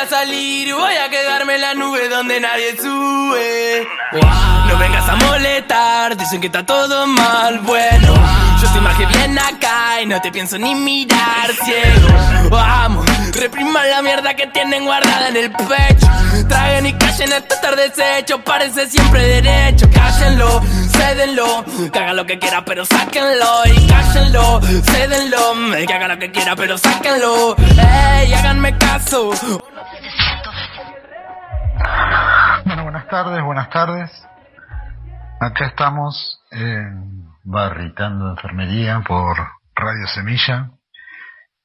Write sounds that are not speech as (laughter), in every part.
a salir, voy a quedarme en la nube donde nadie sube. No vengas a molestar, dicen que está todo mal, bueno. Yo estoy más que bien acá y no te pienso ni mirar ciego. Vamos, repriman la mierda que tienen guardada en el pecho. Traguen y callen esto estar deshecho, parece siempre derecho. Cállenlo, cédenlo, que haga lo que quiera, pero sáquenlo. Y cállenlo, cédenlo, que haga lo que quiera, pero sáquenlo. Ey, háganme caso. Bueno, buenas tardes, buenas tardes. Acá estamos en Barritando Enfermería por Radio Semilla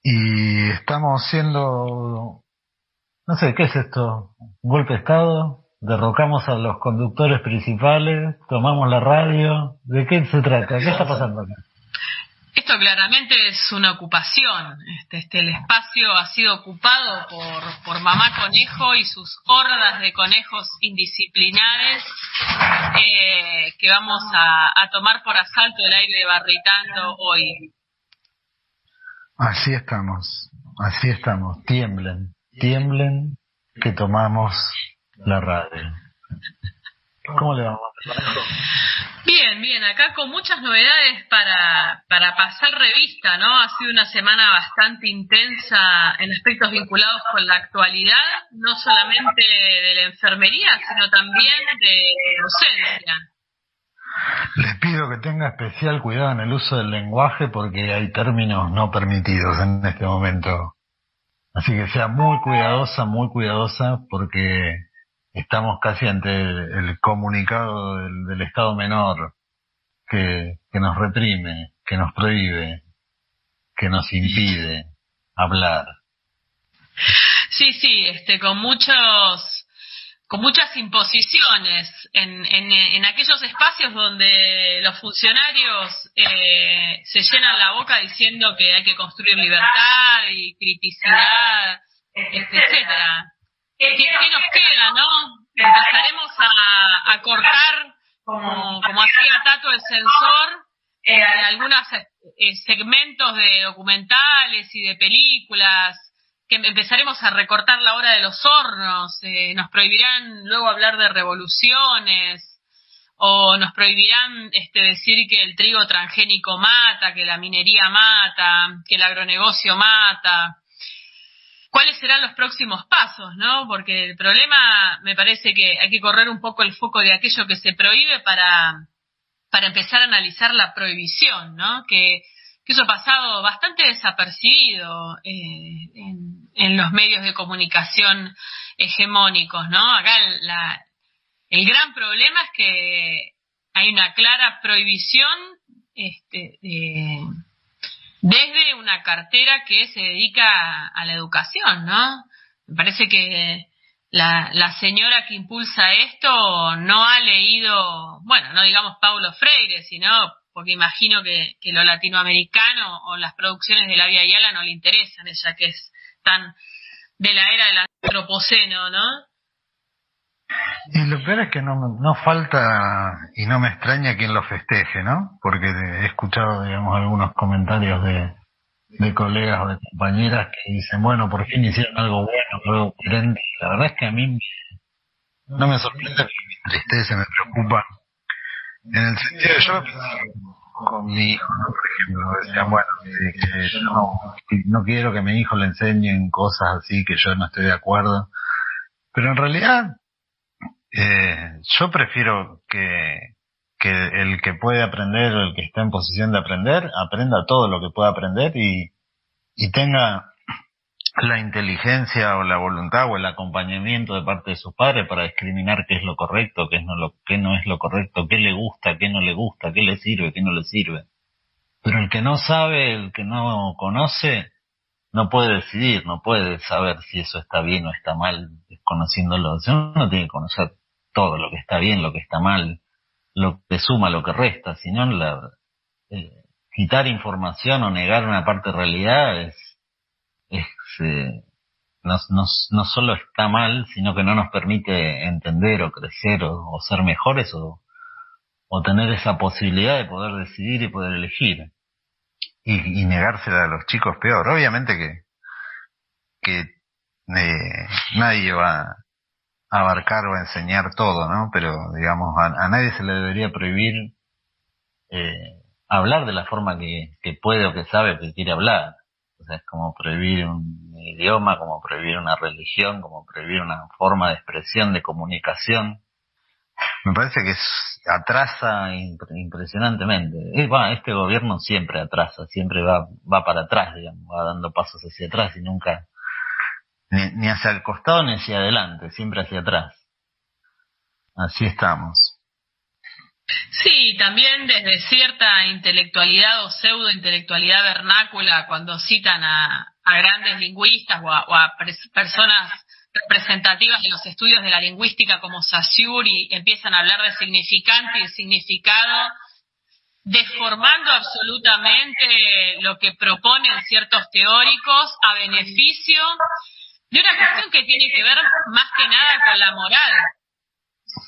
y estamos haciendo, no sé, ¿qué es esto? ¿Un golpe de Estado? ¿Derrocamos a los conductores principales? ¿Tomamos la radio? ¿De qué se trata? ¿Qué está pasando acá? Esto claramente es una ocupación. Este, este, el espacio ha sido ocupado por, por mamá conejo y sus hordas de conejos indisciplinares eh, que vamos a, tomar por asalto el aire Barritando hoy. Así estamos, así estamos. Tiemblen, tiemblen que tomamos la radio. ¿Cómo le vamos? Bien, bien, acá con muchas novedades para, para pasar revista, ¿no? Ha sido una semana bastante intensa en aspectos vinculados con la actualidad, no solamente de la enfermería, sino también de docencia. Les pido que tenga especial cuidado en el uso del lenguaje porque hay términos no permitidos en este momento. Así que sea muy cuidadosa, muy cuidadosa porque estamos casi ante el, comunicado del, Estado menor que, que nos reprime, que nos prohíbe, que nos impide hablar. Sí, sí, este, con muchos con muchas imposiciones en, en, en, aquellos espacios donde los funcionarios eh, se llenan la boca diciendo que hay que construir libertad y criticidad, etcétera. ¿Qué, nos queda, no? Empezaremos a, cortar, como, hacía Tato el censor, eh, algunos eh, segmentos de documentales y de películas, que empezaremos a recortar la hora de los hornos, eh, nos prohibirán luego hablar de revoluciones, o nos prohibirán este, decir que el trigo transgénico mata, que la minería mata, que el agronegocio mata cuáles serán los próximos pasos, ¿no? Porque el problema me parece que hay que correr un poco el foco de aquello que se prohíbe para, para empezar a analizar la prohibición, ¿no? Que, eso ha pasado bastante desapercibido eh, en, en, los medios de comunicación hegemónicos, ¿no? Acá la, el gran problema es que hay una clara prohibición este, de desde una cartera que se dedica a la educación, ¿no? Me parece que la, la, señora que impulsa esto no ha leído, bueno, no digamos Paulo Freire, sino porque imagino que, que lo latinoamericano o las producciones de la Vía Yala no le interesan, ella que es tan de la era del antropoceno, ¿no? Y lo peor es que no, no falta, y no me extraña quien lo festeje, ¿no? Porque he escuchado, digamos, algunos comentarios de, de colegas o de compañeras que dicen, bueno, por fin hicieron algo bueno, algo diferente. La verdad es que a mí no me sorprende, me entristece, me preocupa. En el sentido, yo con mi hijo, por ejemplo, decían, bueno, que yo no, no quiero que mi hijo le enseñen cosas así que yo no estoy de acuerdo. Pero en realidad, eh, yo prefiero que, el que puede aprender o el que está en posición de aprender, aprenda todo lo que pueda aprender y, y tenga la inteligencia o la voluntad o el acompañamiento de parte de sus padres para discriminar qué es lo correcto, qué, es no, lo, qué no es lo correcto, qué le gusta, qué no le gusta, qué le sirve, qué no le sirve. Pero el que no sabe, el que no conoce, no puede decidir, no puede saber si eso está bien o está mal desconociéndolo. Uno tiene que conocer todo, lo que está bien, lo que está mal, lo que suma, lo que resta, sino la, eh, quitar información o negar una parte de realidad es, es eh, no, no, solo está mal, sino que no nos permite entender o crecer o, ser mejores o, tener esa posibilidad de poder decidir y poder elegir. Y, y negársela a los chicos peor. Obviamente que, que eh, nadie va abarcar o enseñar todo, ¿no? Pero, digamos, a, nadie se le debería prohibir eh, hablar de la forma que, puede o que sabe que quiere hablar. O sea, es como prohibir un idioma, como prohibir una religión, como prohibir una forma de expresión, de comunicación. Me parece que atrasa impresionantemente. este gobierno siempre atrasa, siempre va, va para atrás, digamos, va dando pasos hacia atrás y nunca, ni, hacia el costado ni hacia adelante, siempre hacia atrás. Así estamos. Sí, también desde cierta intelectualidad o pseudo intelectualidad vernácula, cuando citan a, grandes lingüistas o a, personas representativas de los estudios de la lingüística como Saussure y empiezan a hablar de significante y significado, deformando absolutamente lo que proponen ciertos teóricos a beneficio de una cuestión que tiene que ver más que nada con la moral,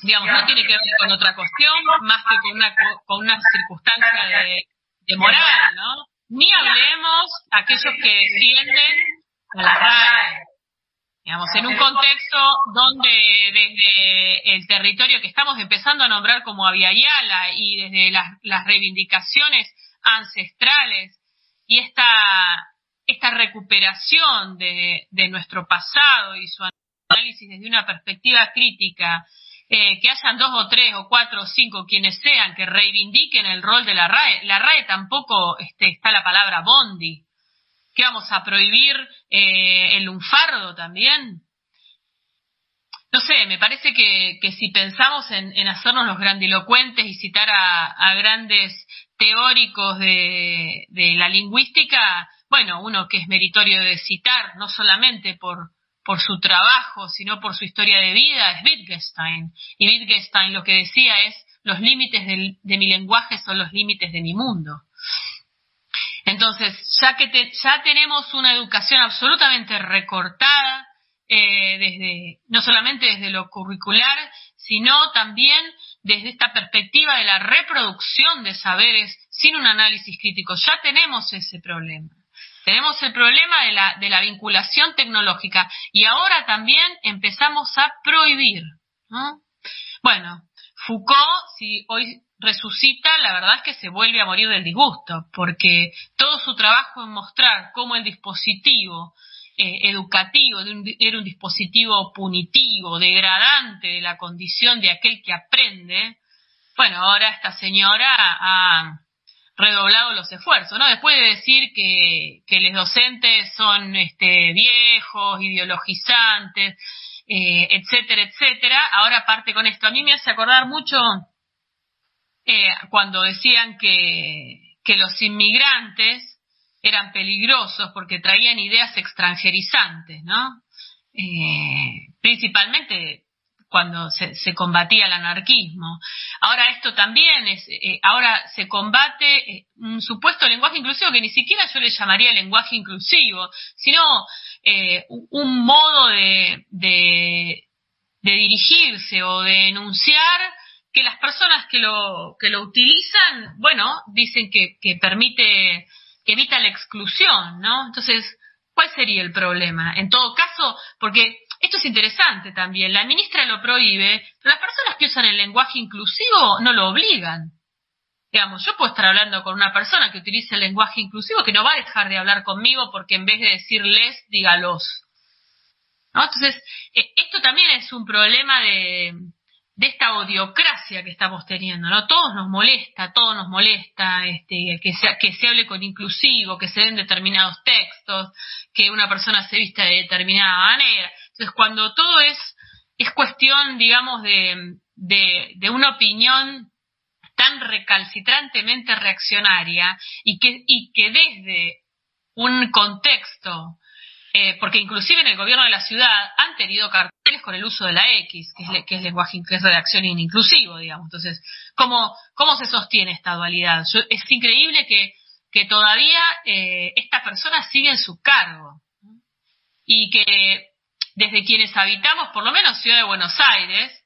digamos, no tiene que ver con otra cuestión más que con una, con una circunstancia de, moral, ¿no? Ni hablemos aquellos que defienden la RAE, digamos, en un contexto donde desde el territorio que estamos empezando a nombrar como Aviala y desde las, las reivindicaciones ancestrales y esta, esta recuperación de, de nuestro pasado y su análisis desde una perspectiva crítica eh, que hayan dos o tres o cuatro o cinco quienes sean que reivindiquen el rol de la RAE. La RAE tampoco este, está la palabra bondi. ¿Qué vamos a prohibir eh, el lunfardo también? No sé, me parece que, que si pensamos en, en, hacernos los grandilocuentes y citar a, a grandes teóricos de, de la lingüística, bueno, uno que es meritorio de citar, no solamente por, su trabajo, sino por su historia de vida, es Wittgenstein. Y Wittgenstein lo que decía es, los límites de, mi lenguaje son los límites de mi mundo. Entonces, ya que ya tenemos una educación absolutamente recortada, eh, desde, no solamente desde lo curricular, sino también desde esta perspectiva de la reproducción de saberes sin un análisis crítico. Ya tenemos ese problema. Tenemos el problema de la, vinculación tecnológica y ahora también empezamos a prohibir. Bueno, Foucault, si hoy resucita, la verdad es que se vuelve a morir del disgusto, porque todo su trabajo en mostrar cómo el dispositivo eh, educativo era un dispositivo punitivo, degradante de la condición de aquel que aprende, bueno, ahora esta señora ha, redoblado los esfuerzos, ¿no? Después de decir que, los docentes son este, viejos, ideologizantes, eh, etcétera, etcétera, ahora parte con esto. A mí me hace acordar mucho eh, cuando decían que, que los inmigrantes eran peligrosos porque traían ideas extranjerizantes, ¿no? Eh, principalmente cuando se, se, combatía el anarquismo. Ahora esto también es, eh, ahora se combate eh, un supuesto lenguaje inclusivo que ni siquiera yo le llamaría lenguaje inclusivo, sino eh, un modo de, de, de, dirigirse o de enunciar que las personas que lo, que lo utilizan, bueno, dicen que, que permite, que evita la exclusión, ¿no? Entonces, ¿cuál sería el problema? En todo caso, porque esto es interesante también. La ministra lo prohíbe, pero las personas que usan el lenguaje inclusivo no lo obligan. Digamos, yo puedo estar hablando con una persona que utilice el lenguaje inclusivo que no va a dejar de hablar conmigo porque en vez de decir les, diga los. Entonces, eh, esto también es un problema de, esta odiocracia que estamos teniendo, ¿no? Todos nos molesta, todo nos molesta, este, que se, que se hable con inclusivo, que se den determinados textos, que una persona se vista de determinada manera. Entonces, cuando todo es, es cuestión, digamos, de, de, una opinión tan recalcitrantemente reaccionaria y que, y que desde un contexto eh, porque inclusive en el gobierno de la ciudad han tenido carteles con el uso de la X, que es, que es lenguaje, que es redacción inclusivo, digamos. Entonces, ¿cómo, cómo se sostiene esta dualidad? es increíble que, que todavía eh, esta persona sigue en su cargo y que desde quienes habitamos, por lo menos Ciudad de Buenos Aires,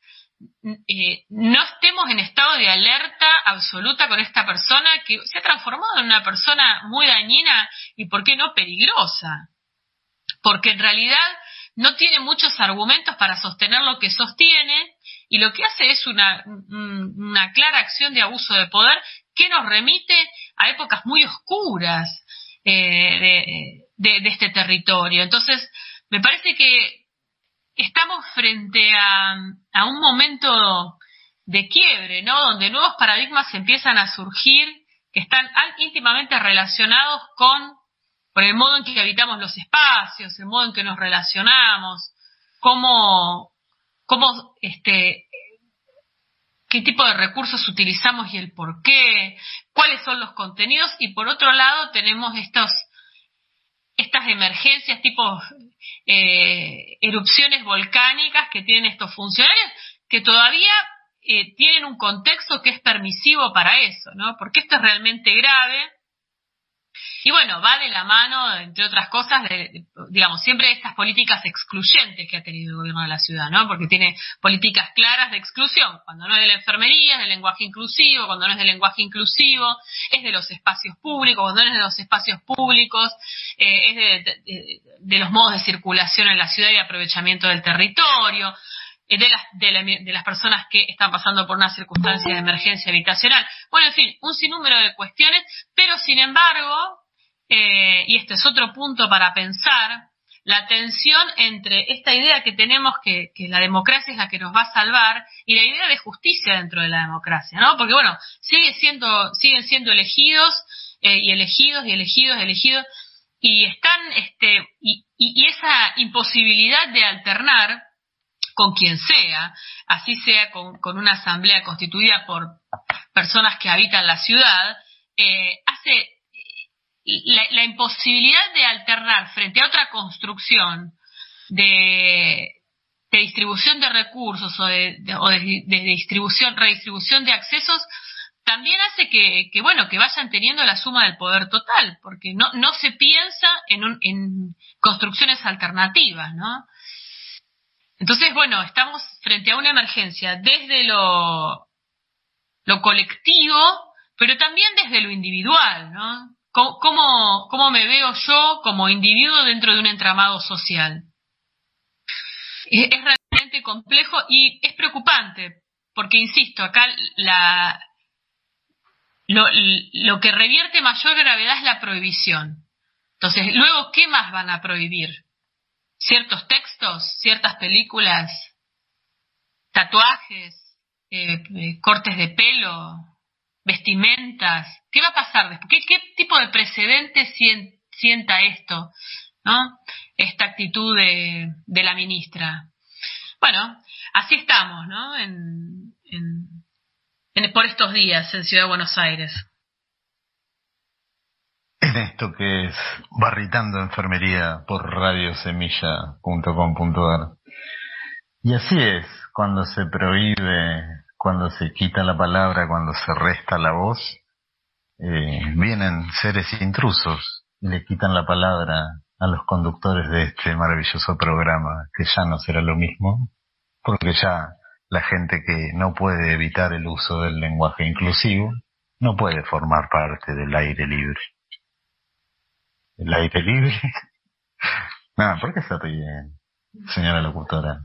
eh, no estemos en estado de alerta absoluta con esta persona que se ha transformado en una persona muy dañina y, ¿por qué no, peligrosa? porque en realidad no tiene muchos argumentos para sostener lo que sostiene y lo que hace es una, una clara acción de abuso de poder que nos remite a épocas muy oscuras eh, de, de, este territorio. Entonces, me parece que estamos frente a, un momento de quiebre, ¿no? Donde nuevos paradigmas empiezan a surgir que están íntimamente relacionados con, el modo en que habitamos los espacios, el modo en que nos relacionamos, cómo, este, qué tipo de recursos utilizamos y el por qué, cuáles son los contenidos y por otro lado tenemos estas emergencias tipo eh, erupciones volcánicas que tienen estos funcionarios que todavía eh, tienen un contexto que es permisivo para eso, ¿no? Porque esto es realmente grave. Y bueno, va de la mano, entre otras cosas, de, digamos, siempre estas políticas excluyentes que ha tenido el gobierno de la ciudad, ¿no? Porque tiene políticas claras de exclusión. Cuando no es de la enfermería, es del lenguaje inclusivo. Cuando no es del lenguaje inclusivo, es de los espacios públicos. Cuando no es de los espacios públicos, eh, es de, de los modos de circulación en la ciudad y aprovechamiento del territorio. De las, de, las personas que están pasando por una circunstancia de emergencia habitacional. Bueno, en fin, un sinnúmero de cuestiones, pero sin embargo, eh, y este es otro punto para pensar, la tensión entre esta idea que tenemos que, que, la democracia es la que nos va a salvar y la idea de justicia dentro de la democracia, ¿no? Porque bueno, sigue siendo, siguen siendo elegidos eh, y elegidos y elegidos y elegidos y están, este, y, y esa imposibilidad de alternar con quien sea, así sea con, una asamblea constituida por personas que habitan la ciudad, eh, hace la, imposibilidad de alternar frente a otra construcción de, distribución de recursos o de, distribución, redistribución de accesos, también hace que, bueno, que vayan teniendo la suma del poder total, porque no, se piensa en, en construcciones alternativas, ¿no? Entonces, bueno, estamos frente a una emergencia desde lo, colectivo, pero también desde lo individual, ¿no? ¿Cómo, ¿Cómo, me veo yo como individuo dentro de un entramado social? Es, realmente complejo y es preocupante, porque, insisto, acá la, lo, lo que revierte mayor gravedad es la prohibición. Entonces, luego, ¿qué más van a prohibir? Ciertos textos, ciertas películas, tatuajes, eh, eh, cortes de pelo, vestimentas. ¿Qué va a pasar después? ¿Qué, tipo de precedente sienta esto? ¿no? Esta actitud de, de, la ministra. Bueno, así estamos, ¿no? En, en, por estos días en Ciudad de Buenos Aires en esto que es Barritando Enfermería por radiosemilla.com.ar. Y así es, cuando se prohíbe, cuando se quita la palabra, cuando se resta la voz, eh, vienen seres intrusos y le quitan la palabra a los conductores de este maravilloso programa, que ya no será lo mismo, porque ya la gente que no puede evitar el uso del lenguaje inclusivo no puede formar parte del aire libre el aire libre. (laughs) Nada, ¿por qué se ríe, señora locutora?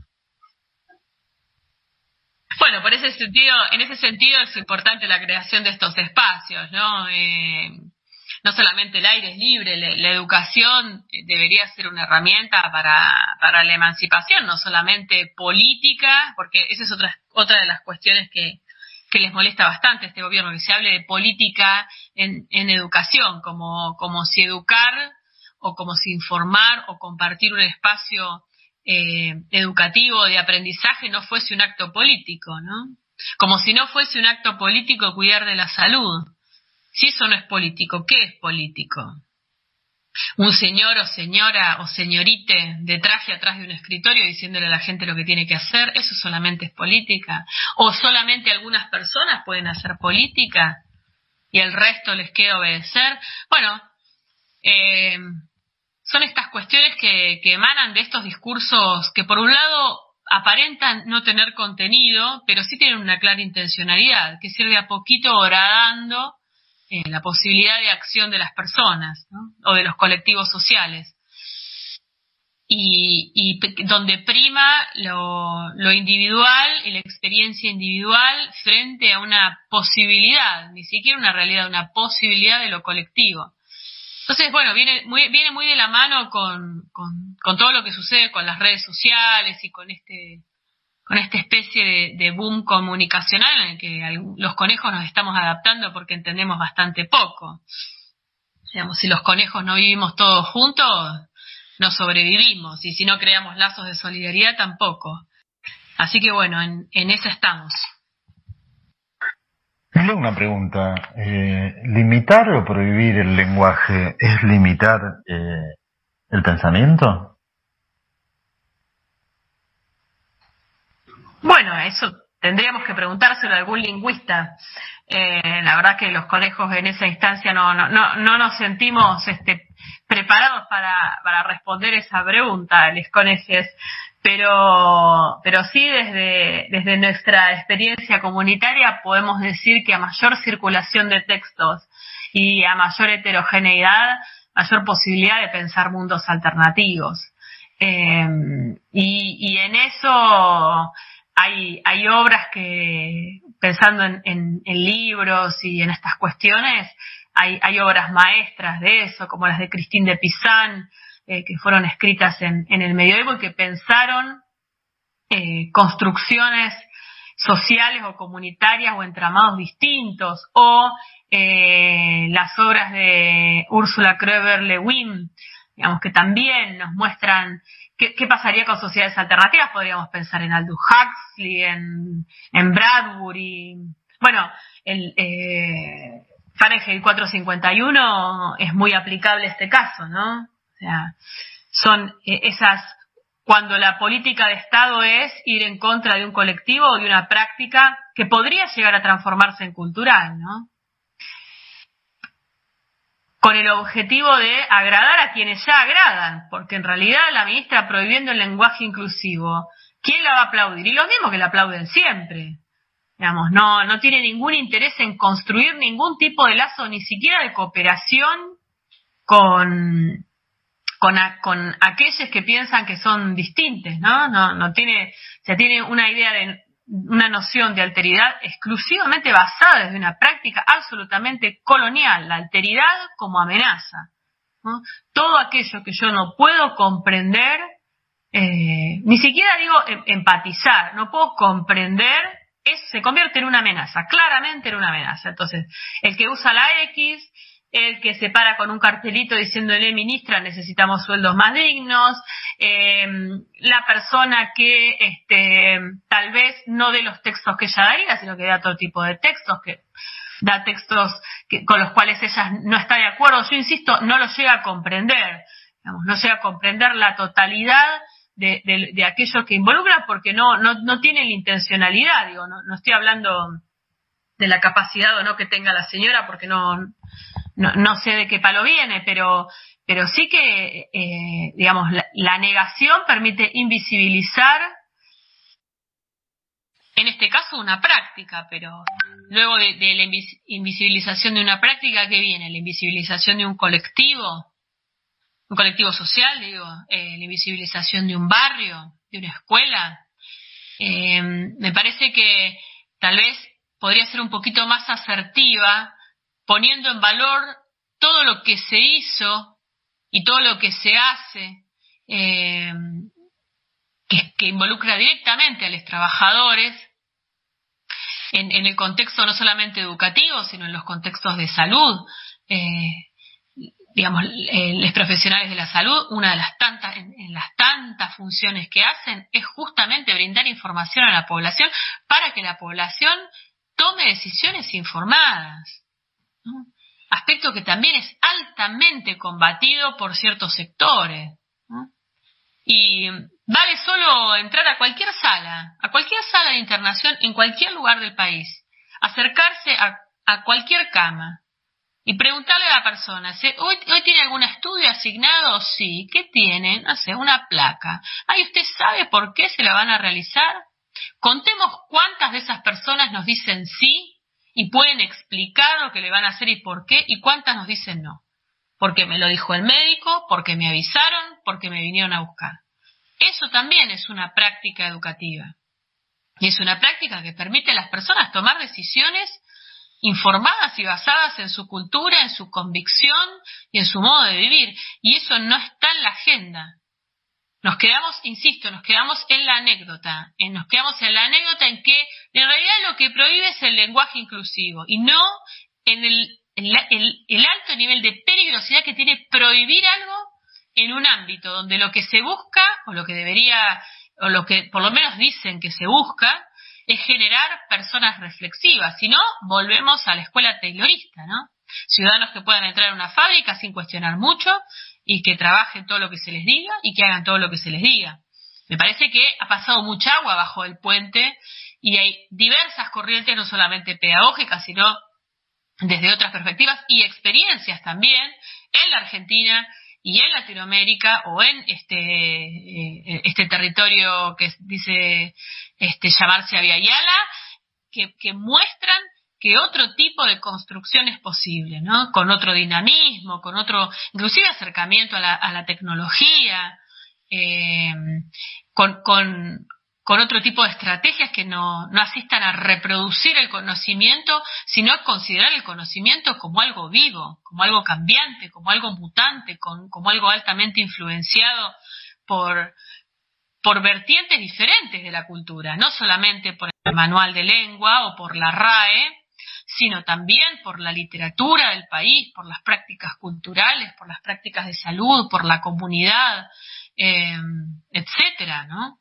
Bueno, por ese sentido, en ese sentido es importante la creación de estos espacios, ¿no? Eh, no solamente el aire es libre, la, educación debería ser una herramienta para, para la emancipación, no solamente política, porque esa es otra, otra de las cuestiones que, que les molesta bastante este gobierno, que se hable de política en, en educación, como, como si educar o como si informar o compartir un espacio eh, educativo de aprendizaje no fuese un acto político, ¿no? Como si no fuese un acto político cuidar de la salud. Si eso no es político, ¿qué es político? Un señor o señora o señorite de traje atrás de un escritorio diciéndole a la gente lo que tiene que hacer, eso solamente es política. O solamente algunas personas pueden hacer política y el resto les queda obedecer. Bueno, eh, son estas cuestiones que, que emanan de estos discursos que por un lado aparentan no tener contenido, pero sí tienen una clara intencionalidad, que sirve a poquito horadando eh, la posibilidad de acción de las personas o de los colectivos sociales. y, donde prima lo, lo, individual y la experiencia individual frente a una posibilidad, ni siquiera una realidad, una posibilidad de lo colectivo. Entonces, bueno, viene muy, viene muy de la mano con, con, todo lo que sucede con las redes sociales y con este con esta especie de, boom comunicacional en el que los conejos nos estamos adaptando porque entendemos bastante poco. Digamos, si los conejos no vivimos todos juntos, no sobrevivimos y si no creamos lazos de solidaridad tampoco. Así que bueno, en, en eso estamos. una pregunta. Eh, ¿Limitar o prohibir el lenguaje es limitar eh, el pensamiento? Bueno, eso tendríamos que preguntárselo a algún lingüista. Eh, la verdad que los conejos en esa instancia no, no, no, no nos sentimos este, preparados para, para responder esa pregunta, les conoces, pero, pero sí desde, desde nuestra experiencia comunitaria podemos decir que a mayor circulación de textos y a mayor heterogeneidad, mayor posibilidad de pensar mundos alternativos. Eh, y, y en eso hay, obras que, pensando en, en, en libros y en estas cuestiones, hay, obras maestras de eso, como las de Christine de Pizan, eh, que fueron escritas en, el medioevo y que pensaron eh, construcciones sociales o comunitarias o entramados distintos, o eh, las obras de Úrsula Kröber Lewin, digamos que también nos muestran qué, pasaría con sociedades alternativas. Podríamos pensar en Aldous Huxley, en, en Bradbury. Bueno, el, eh, Fahrenheit 451 es muy aplicable este caso, ¿no? O sea, son eh, esas cuando la política de Estado es ir en contra de un colectivo o de una práctica que podría llegar a transformarse en cultural, ¿no? Con el objetivo de agradar a quienes ya agradan, porque en realidad la ministra prohibiendo el lenguaje inclusivo, ¿quién la va a aplaudir? Y los mismos que la aplauden siempre. Digamos, no, no tiene ningún interés en construir ningún tipo de lazo, ni siquiera de cooperación con, con, aquellos que piensan que son distintos, ¿no? No, no tiene, se tiene una idea de, una noción de alteridad exclusivamente basada desde una práctica absolutamente colonial, la alteridad como amenaza. Todo aquello que yo no puedo comprender, eh, ni siquiera digo em, empatizar, no puedo comprender se convierte en una amenaza, claramente en una amenaza. Entonces, el que usa la X, el que se para con un cartelito diciéndole, ministra, necesitamos sueldos más dignos, em, la persona que este, tal vez no de los textos que ella daría, sino que da otro tipo de textos, que da textos con los cuales ella no está de acuerdo. Yo insisto, no lo llega a comprender, no llega a comprender la totalidad de, de, aquello que involucra porque no, no, no tiene la intencionalidad, digo, no estoy hablando de la capacidad o no que tenga la señora porque no, no, no sé de qué palo viene, pero, pero sí que, eh, digamos, la, negación permite invisibilizar, en este caso, una práctica, pero luego de, de la invisibilización de una práctica, ¿qué viene? La invisibilización de un colectivo, un colectivo social, digo, eh, la invisibilización de un barrio, de una escuela. Eh, me parece que tal vez podría ser un poquito más asertiva, poniendo en valor todo lo que se hizo y todo lo que se hace, eh, que, involucra directamente a los trabajadores, en, el contexto no solamente educativo, sino en los contextos de salud. Eh, digamos, eh, los profesionales de la salud, una de las tantas funciones que hacen es justamente brindar información a la población para que la población tome decisiones informadas. Aspecto que también es altamente combatido por ciertos sectores. Y vale solo entrar a cualquier sala, a cualquier sala de internación en cualquier lugar del país, acercarse a, cualquier cama, y preguntarle a la persona, ¿hoy, ¿hoy tiene algún estudio asignado? Sí. ¿Qué tiene? No sé, una placa. Ay, ¿usted sabe por qué se la van a realizar? Contemos cuántas de esas personas nos dicen sí y pueden explicar lo que le van a hacer y por qué, y cuántas nos dicen no. porque me lo dijo el médico, porque me avisaron, porque me vinieron a buscar. Eso también es una práctica educativa. Y es una práctica que permite a las personas tomar decisiones informadas y basadas en su cultura, en su convicción y en su modo de vivir. Y eso no está en la agenda. Nos quedamos, insisto, nos quedamos en la anécdota, en, nos quedamos en la anécdota en que en realidad lo que prohíbe es el lenguaje inclusivo y no en el, alto nivel de peligrosidad que tiene prohibir algo en un ámbito donde lo que se busca, o lo que debería, o lo que por lo menos dicen que se busca, es generar personas reflexivas. Si no, volvemos a la escuela taylorista, ¿no? Ciudadanos que puedan entrar en una fábrica sin cuestionar mucho y que trabajen todo lo que se les diga y que hagan todo lo que se les diga. Me parece que ha pasado mucha agua bajo el puente y hay diversas corrientes, no solamente pedagógicas, sino desde otras perspectivas y experiencias también en la Argentina y en Latinoamérica o en este eh, este territorio que dice este llamarse Aviala que, que muestran que otro tipo de construcción es posible, ¿no? Con otro dinamismo, con otro, inclusive acercamiento a la, a la tecnología, eh, con, con, con otro tipo de estrategias que no, no asistan a reproducir el conocimiento, sino a considerar el conocimiento como algo vivo, como algo cambiante, como algo mutante, como algo altamente influenciado por, por vertientes diferentes de la cultura, no solamente por el manual de lengua o por la RAE, sino también por la literatura del país, por las prácticas culturales, por las prácticas de salud, por la comunidad, eh, etcétera, ¿no?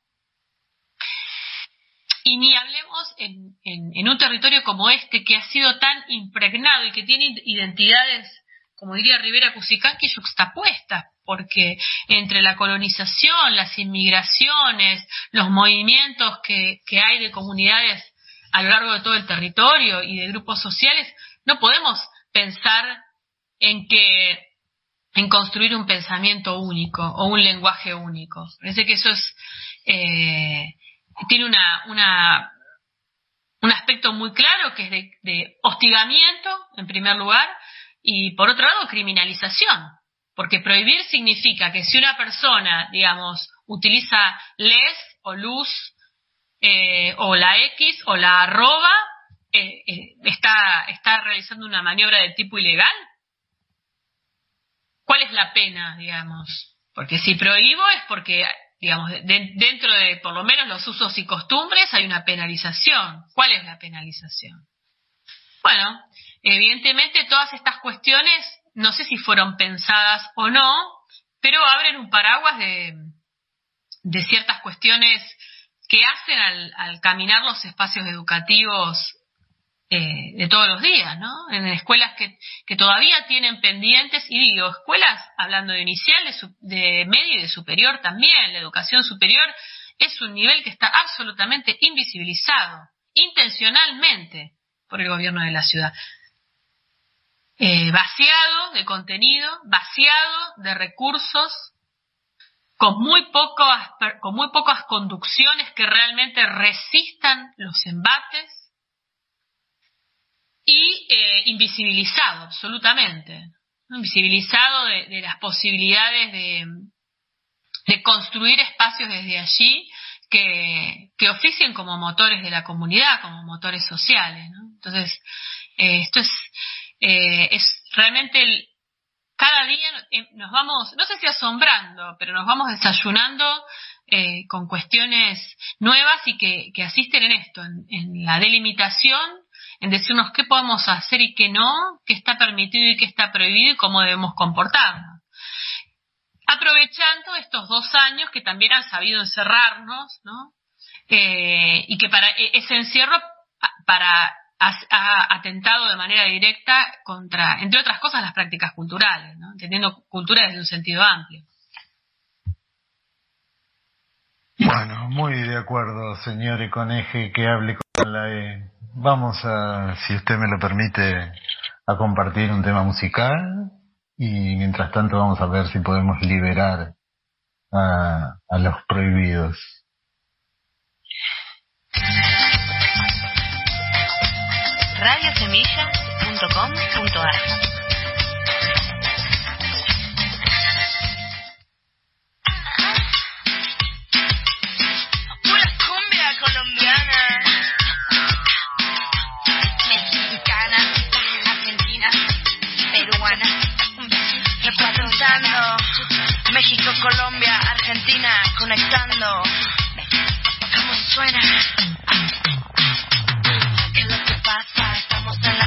Y ni hablemos en, un territorio como este que ha sido tan impregnado y que tiene identidades, como diría Rivera que juxtapuestas, porque entre la colonización, las inmigraciones, los movimientos que, que hay de comunidades a lo largo de todo el territorio y de grupos sociales, no podemos pensar en que en construir un pensamiento único o un lenguaje único. Parece que eso es eh, tiene una, una, un aspecto muy claro que es de, hostigamiento, en primer lugar, y por otro lado, criminalización. Porque prohibir significa que si una persona, digamos, utiliza les o luz eh, o la X o la arroba, eh, eh, está, está realizando una maniobra de tipo ilegal. ¿Cuál es la pena, digamos? Porque si prohíbo es porque digamos, dentro de por lo menos los usos y costumbres hay una penalización. ¿Cuál es la penalización? Bueno, evidentemente todas estas cuestiones, no sé si fueron pensadas o no, pero abren un paraguas de, de ciertas cuestiones que hacen al, al caminar los espacios educativos eh, de todos los días, ¿no? En escuelas que, todavía tienen pendientes, y digo, escuelas, hablando de inicial, de, de medio y de superior también, la educación superior es un nivel que está absolutamente invisibilizado, intencionalmente, por el gobierno de la ciudad. Eh, vaciado de contenido, vaciado de recursos, con muy, pocas, conducciones que realmente resistan los embates y eh, invisibilizado absolutamente, invisibilizado de, las posibilidades de, construir espacios desde allí que, oficien como motores de la comunidad, como motores sociales. Entonces, eh, esto es, eh, es realmente el, cada día nos vamos, no sé si asombrando, pero nos vamos desayunando con cuestiones nuevas y que, asisten en esto, en la delimitación en decirnos qué podemos hacer y qué no, qué está permitido y qué está prohibido y cómo debemos comportarnos. Aprovechando estos dos años que también han sabido encerrarnos, ¿no? Eh, y que para e, ese encierro para ha, atentado de manera directa contra, entre otras cosas, las prácticas culturales, ¿no? entendiendo cultura desde un sentido amplio. Bueno, muy de acuerdo, señor Econeje, que hable con la E. Vamos a, si usted me lo permite, a compartir un tema musical y mientras tanto vamos a ver si podemos liberar a, a los prohibidos radiosemilla.com.ar Pura cumbia colombiana, mexicana, argentina, peruana, representando México, Colombia, Argentina, conectando. ¿Cómo suena? Estamos en la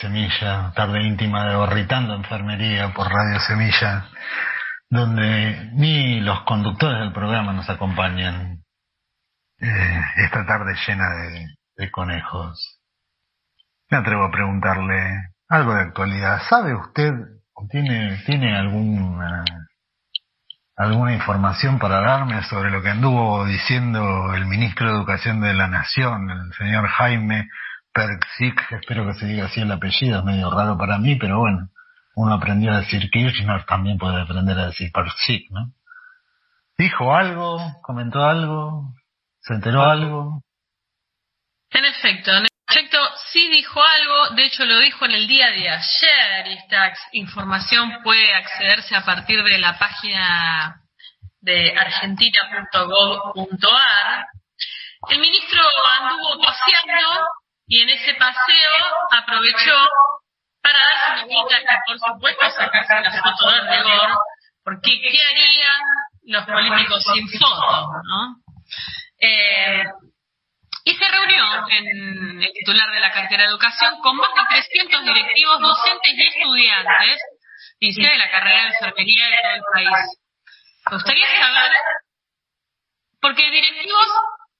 Semilla, tarde íntima de Borritando Enfermería por Radio Semilla, donde ni los conductores del programa nos acompañan, eh, esta tarde llena de, de conejos. Me atrevo a preguntarle algo de actualidad. ¿Sabe usted o tiene, tiene alguna alguna información para darme sobre lo que anduvo diciendo el ministro de Educación de la Nación, el señor Jaime Persic, espero que se diga así el apellido, es medio raro para mí, pero bueno, uno aprendió a decir Kirchner, también puede aprender a decir Persic, ¿no? ¿Dijo algo? ¿Comentó algo? ¿Se enteró algo? En efecto, en efecto, sí dijo algo, de hecho lo dijo en el día de ayer y esta información puede accederse a partir de la página de argentina.gov.ar. El ministro anduvo paseando y en ese paseo aprovechó para darse una vuelta y por supuesto sacarse la foto de rigor, porque ¿qué harían los políticos sin foto? ¿no? Eh, y se reunió en el titular de la cartera de educación con más de 300 directivos, docentes y estudiantes, dice, de la carrera de enfermería de todo el país. Me gustaría saber, porque directivos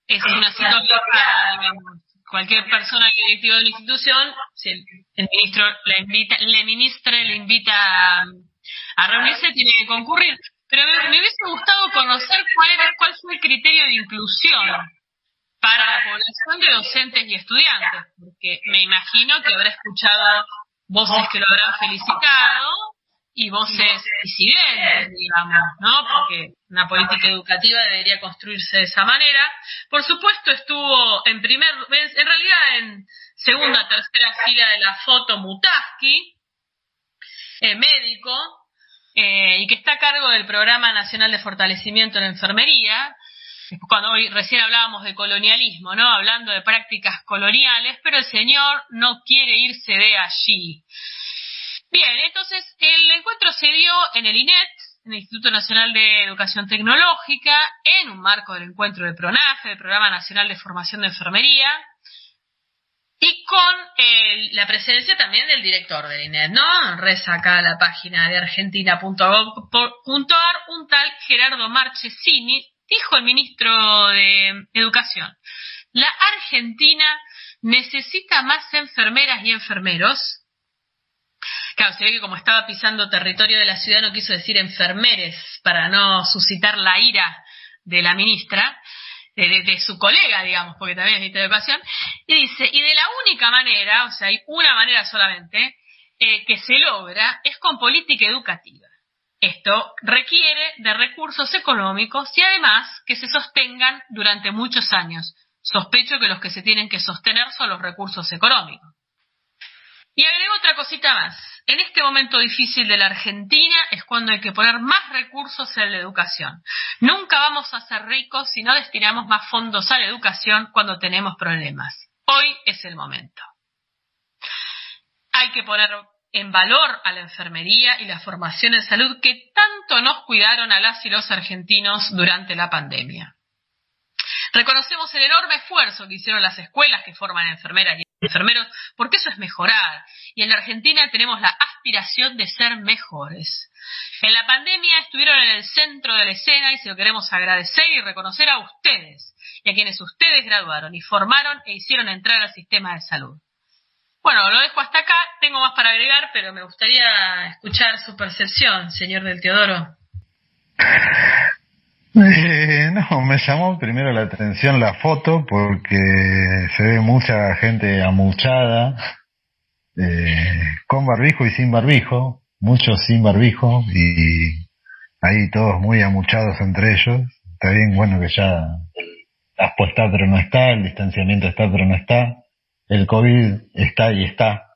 es una situación digamos, cualquier persona que directivo de una institución, si el, ministro le invita, le ministre le invita a, reunirse, tiene que concurrir. Pero me, me, hubiese gustado conocer cuál era, cuál fue el criterio de inclusión para la población de docentes y estudiantes, porque me imagino que habrá escuchado voces que lo habrán felicitado y voces disidentes, digamos, ¿no? Porque una política educativa debería construirse de esa manera. Por supuesto estuvo en primer, en realidad en segunda, tercera fila de la foto Mutaski, eh, médico, eh, y que está a cargo del Programa Nacional de Fortalecimiento en la Enfermería, cuando hoy recién hablábamos de colonialismo, ¿no? Hablando de prácticas coloniales, pero el señor no quiere irse de allí. Bien, entonces el encuentro se dio en el INET, en el Instituto Nacional de Educación Tecnológica, en un marco del encuentro de PRONAFE, del Programa Nacional de Formación de Enfermería, y con la presencia también del director del INET, ¿no? Reza acá la página de argentina.gov.ar, un tal Gerardo Marchesini, dijo el ministro de Educación, la Argentina necesita más enfermeras y enfermeros Claro, se ve que como estaba pisando territorio de la ciudad no quiso decir enfermeres para no suscitar la ira de la ministra, de, su colega, digamos, porque también es ministra de Educación, y dice, y de la única manera, o sea, hay una manera solamente, eh, que se logra es con política educativa. Esto requiere de recursos económicos y además que se sostengan durante muchos años. Sospecho que los que se tienen que sostener son los recursos económicos. Y agrego otra cosita más. En este momento difícil de la Argentina es cuando hay que poner más recursos en la educación. Nunca vamos a ser ricos si no destinamos más fondos a la educación cuando tenemos problemas. Hoy es el momento. Hay que poner en valor a la enfermería y la formación en salud que tanto nos cuidaron a las y los argentinos durante la pandemia. Reconocemos el enorme esfuerzo que hicieron las escuelas que forman enfermeras y enfermeros, porque eso es mejorar. Y en la Argentina tenemos la aspiración de ser mejores. En la pandemia estuvieron en el centro de la escena y se lo queremos agradecer y reconocer a ustedes y a quienes ustedes graduaron y formaron e hicieron entrar al sistema de salud. Bueno, lo dejo hasta acá, tengo más para agregar, pero me gustaría escuchar su percepción, señor del Teodoro. (laughs) Eh, no, me llamó primero la atención la foto porque se ve mucha gente amuchada, eh, con barbijo y sin barbijo, muchos sin barbijo y ahí todos muy amuchados entre ellos. Está bien, bueno, que ya la aspo está pero no está, el distanciamiento está pero no está, el COVID está y está.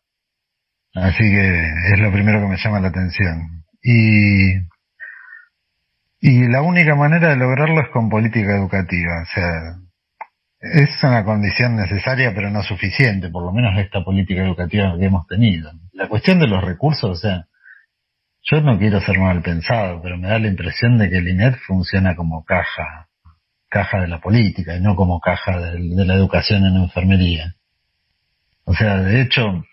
Así que es lo primero que me llama la atención. Y y la única manera de lograrlo es con política educativa. O sea, Es una condición necesaria, pero no suficiente, por lo menos esta política educativa que hemos tenido. La cuestión de los recursos, o sea, yo no quiero ser mal pensado, pero me da la impresión de que el INET funciona como caja, caja de la política y no como caja de, la educación en enfermería. O sea, de hecho,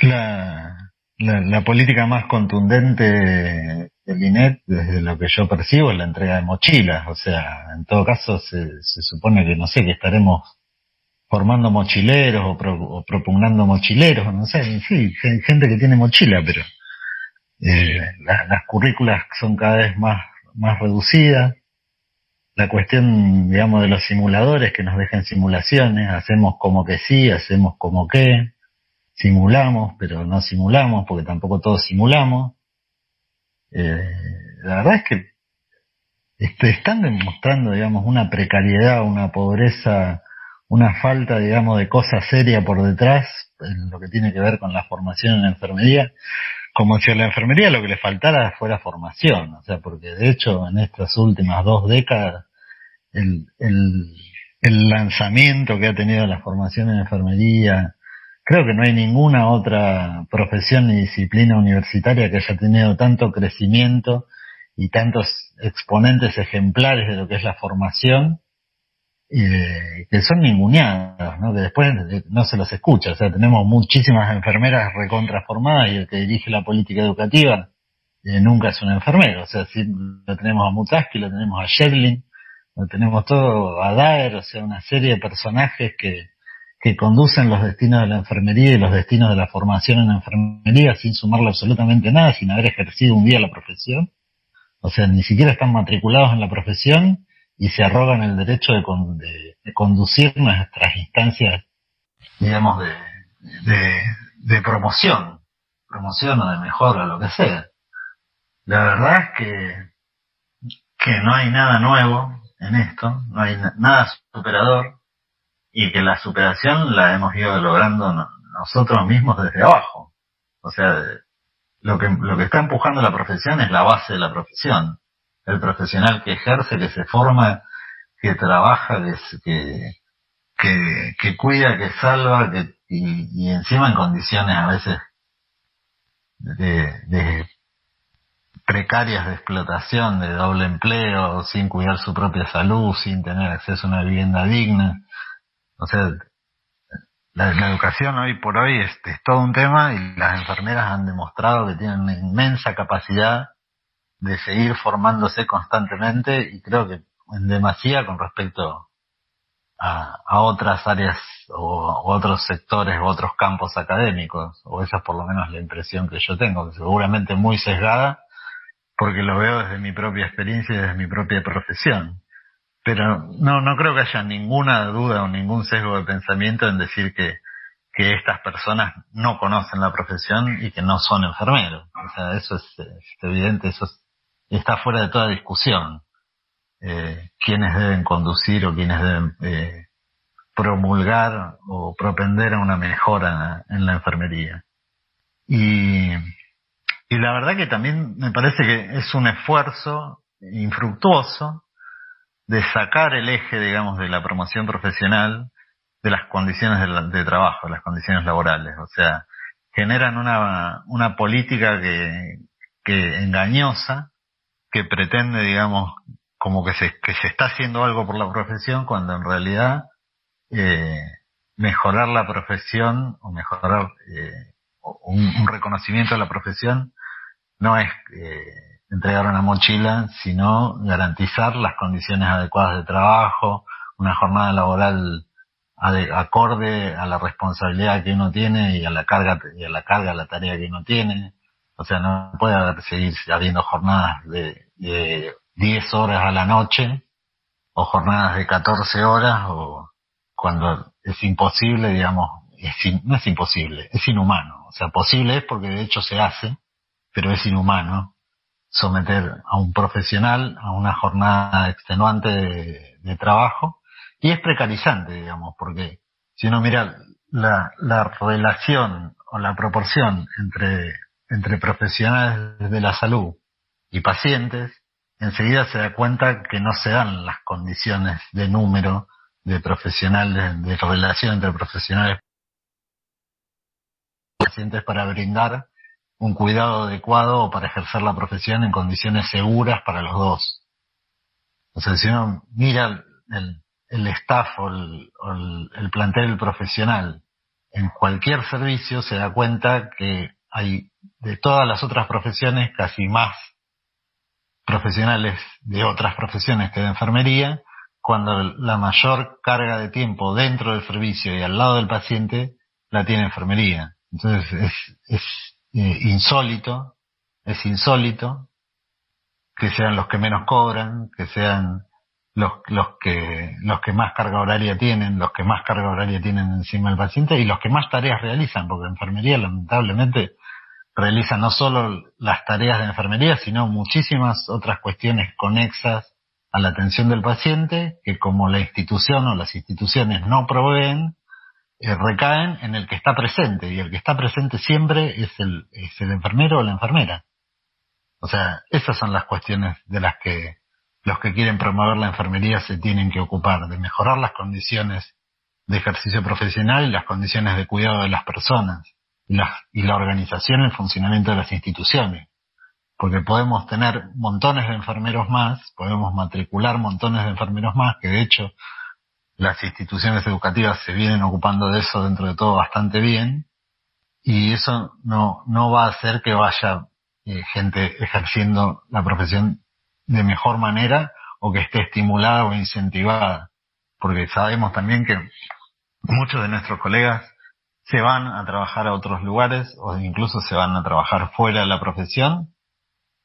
la, la, política más contundente del INET, desde lo que yo percibo, es la entrega de mochilas. O sea, en todo caso, se, se supone que, no sé, que estaremos formando mochileros o, pro, o propugnando mochileros, no sé, sí, gente que tiene mochila, pero eh, la, las currículas son cada vez más, más reducidas. La cuestión, digamos, de los simuladores que nos dejan simulaciones, hacemos como que sí, hacemos como que simulamos, pero no simulamos, porque tampoco todos simulamos. Eh, la verdad es que este, están demostrando, digamos, una precariedad, una pobreza, una falta, digamos, de cosa seria por detrás, en lo que tiene que ver con la formación en la enfermería, como si a la enfermería lo que le faltara fuera formación, o sea, porque de hecho en estas últimas dos décadas el, el, el lanzamiento que ha tenido la formación en enfermería, Creo que no hay ninguna otra profesión ni disciplina universitaria que haya tenido tanto crecimiento y tantos exponentes ejemplares de lo que es la formación, eh, que son ninguneados, ¿no? que después no se los escucha. O sea, tenemos muchísimas enfermeras recontraformadas y el que dirige la política educativa eh, nunca es un enfermero. O sea, si lo tenemos a Mutaski, lo tenemos a Shedlin, lo tenemos todo a Daer, o sea, una serie de personajes que, que conducen los destinos de la enfermería y los destinos de la formación en la enfermería sin sumarle absolutamente nada, sin haber ejercido un día la profesión. O sea, ni siquiera están matriculados en la profesión y se arrogan el derecho de, con, de, conducir nuestras instancias, digamos, de, de, de, promoción, promoción o de mejora, lo que sea. La verdad es que, que no hay nada nuevo en esto, no hay nada superador, y que la superación la hemos ido logrando nosotros mismos desde abajo. O sea, lo que, lo que está empujando la profesión es la base de la profesión. El profesional que ejerce, que se forma, que trabaja, que, que, que cuida, que salva, que, y, encima en condiciones a veces de, de precarias de explotación, de doble empleo, sin cuidar su propia salud, sin tener acceso a una vivienda digna. O sea, la, educación hoy por hoy es, es, todo un tema y las enfermeras han demostrado que tienen una inmensa capacidad de seguir formándose constantemente y creo que en demasía con respecto a, a otras áreas o, otros sectores o otros campos académicos, o esa es por lo menos la impresión que yo tengo, que seguramente muy sesgada porque lo veo desde mi propia experiencia y desde mi propia profesión pero no, no creo que haya ninguna duda o ningún sesgo de pensamiento en decir que, que estas personas no conocen la profesión y que no son enfermeros. O sea, eso es, evidente, eso es, está fuera de toda discusión. Eh, quiénes deben conducir o quiénes deben eh, promulgar o propender a una mejora en la enfermería. Y, y la verdad que también me parece que es un esfuerzo infructuoso de sacar el eje, digamos, de la promoción profesional de las condiciones de, de trabajo, las condiciones laborales. O sea, generan una, una política que, que engañosa, que pretende, digamos, como que se, que se está haciendo algo por la profesión, cuando en realidad eh, mejorar la profesión o mejorar eh, un, un, reconocimiento de la profesión no es eh, entregar una mochila, sino garantizar las condiciones adecuadas de trabajo, una jornada laboral acorde a la responsabilidad que uno tiene y a la carga y a la carga, a la tarea que uno tiene. O sea, no puede seguir habiendo jornadas de, de 10 horas a la noche o jornadas de 14 horas o cuando es imposible, digamos, es, no es imposible, es inhumano. O sea, posible es porque de hecho se hace, pero es inhumano someter a un profesional a una jornada extenuante de, trabajo. Y es precarizante, digamos, porque si uno mira la, la relación o la proporción entre, entre profesionales de la salud y pacientes, enseguida se da cuenta que no se dan las condiciones de número de profesional, de, relación entre profesionales y pacientes para brindar un cuidado adecuado para ejercer la profesión en condiciones seguras para los dos. O sea, si uno mira el, el staff o el, el, plantel profesional en cualquier servicio, se da cuenta que hay de todas las otras profesiones casi más profesionales de otras profesiones que de enfermería, cuando la mayor carga de tiempo dentro del servicio y al lado del paciente la tiene enfermería. Entonces es, es eh, insólito, es insólito que sean los que menos cobran, que sean los, los que los que más carga horaria tienen, los que más carga horaria tienen encima del paciente y los que más tareas realizan, porque enfermería lamentablemente realiza no solo las tareas de enfermería, sino muchísimas otras cuestiones conexas a la atención del paciente, que como la institución o las instituciones no proveen, eh, recaen en el que está presente, y el que está presente siempre es el, es el enfermero o la enfermera. O sea, esas son las cuestiones de las que los que quieren promover la enfermería se tienen que ocupar, de mejorar las condiciones de ejercicio profesional y las condiciones de cuidado de las personas y la, organización y el funcionamiento de las instituciones. Porque podemos tener montones de enfermeros más, podemos matricular montones de enfermeros más, que de hecho las instituciones educativas se vienen ocupando de eso dentro de todo bastante bien, y eso no, no va a hacer que vaya eh, gente ejerciendo la profesión de mejor manera o que esté estimulada o incentivada. Porque sabemos también que muchos de nuestros colegas se van a trabajar a otros lugares o incluso se van a trabajar fuera de la profesión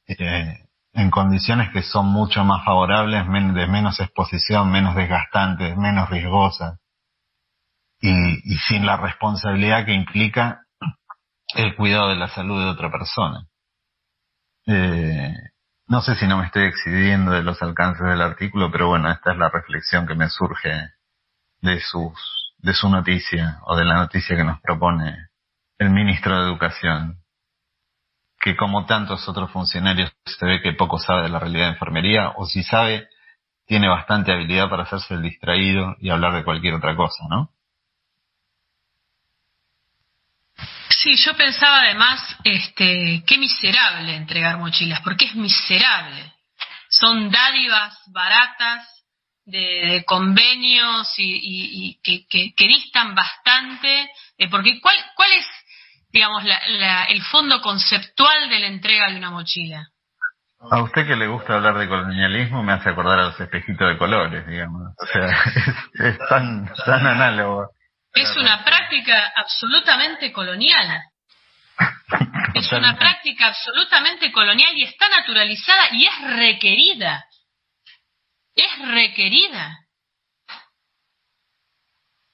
eh, en condiciones que son mucho más favorables, de menos exposición, menos desgastantes, menos riesgosas y, sin la responsabilidad que implica el cuidado de la salud de otra persona. Eh, no sé si no me estoy excediendo de los alcances del artículo, pero bueno, esta es la reflexión que me surge de sus de su noticia o de la noticia que nos propone el ministro de Educación, que como tantos otros funcionarios se ve que poco sabe de la realidad de enfermería o si sabe tiene bastante habilidad para hacerse el distraído y hablar de cualquier otra cosa, ¿no? Sí, yo pensaba además, este, qué miserable entregar mochilas, porque es miserable. Son dádivas baratas de, convenios y, que, distan bastante, eh, porque ¿cuál, ¿cuál es, digamos, el fondo conceptual de la entrega de una mochila? A usted que le gusta hablar de colonialismo me hace acordar a los espejitos de colores, digamos. O sea, es, tan, tan análogo. Es una práctica absolutamente colonial. Es una práctica absolutamente colonial y está naturalizada y es requerida es requerida.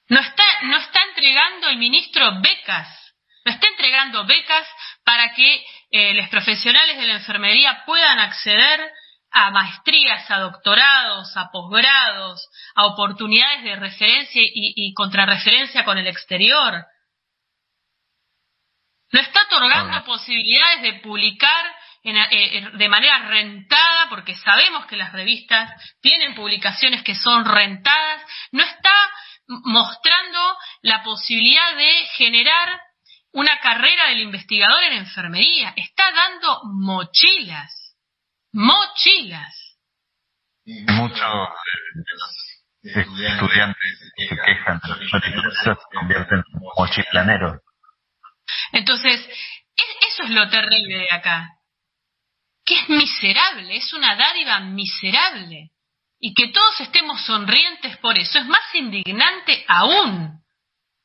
No está, no está entregando el ministro becas, está entregando becas para que eh, los profesionales de la enfermería puedan acceder a maestrías, a doctorados, a posgrados, a oportunidades de referencia y, y contrarreferencia con el exterior. No está otorgando posibilidades de publicar eh, de manera rentada, porque sabemos que las revistas tienen publicaciones que son rentadas, no está mostrando la posibilidad de generar una carrera del investigador en enfermería, está dando mochilas, mochilas. Muchos estudiantes se quejan se convierten en mochilaneros. Entonces, eso es lo terrible de acá que es miserable, es una dádiva miserable. Y que todos estemos sonrientes por eso es más indignante aún.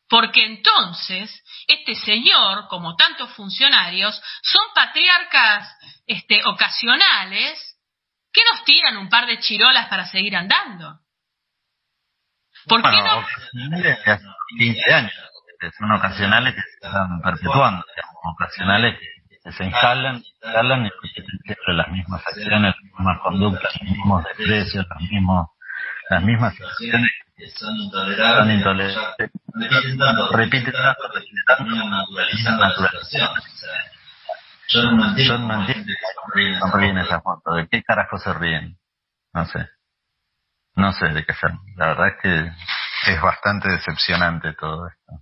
Porque entonces, este señor, como tantos funcionarios, son patriarcas este, ocasionales que nos tiran un par de chirolas para seguir andando. ¿Por qué no? 15 años, son ocasionales que se están perpetuando, ocasionales que se instalan, instalan y repiten siempre las mismas acciones, las mismas conductas, los mismos desprecios, los mismos, las mismas situaciones son intolerables, repiten tanto, repiten tanto, repiten tanto, naturalizan la situación. Yo no entiendo, yo no entiendo no ríen esas fotos. ¿De qué carajo se ríen? No sé. No sé de qué hacer. La verdad es que es bastante decepcionante todo esto.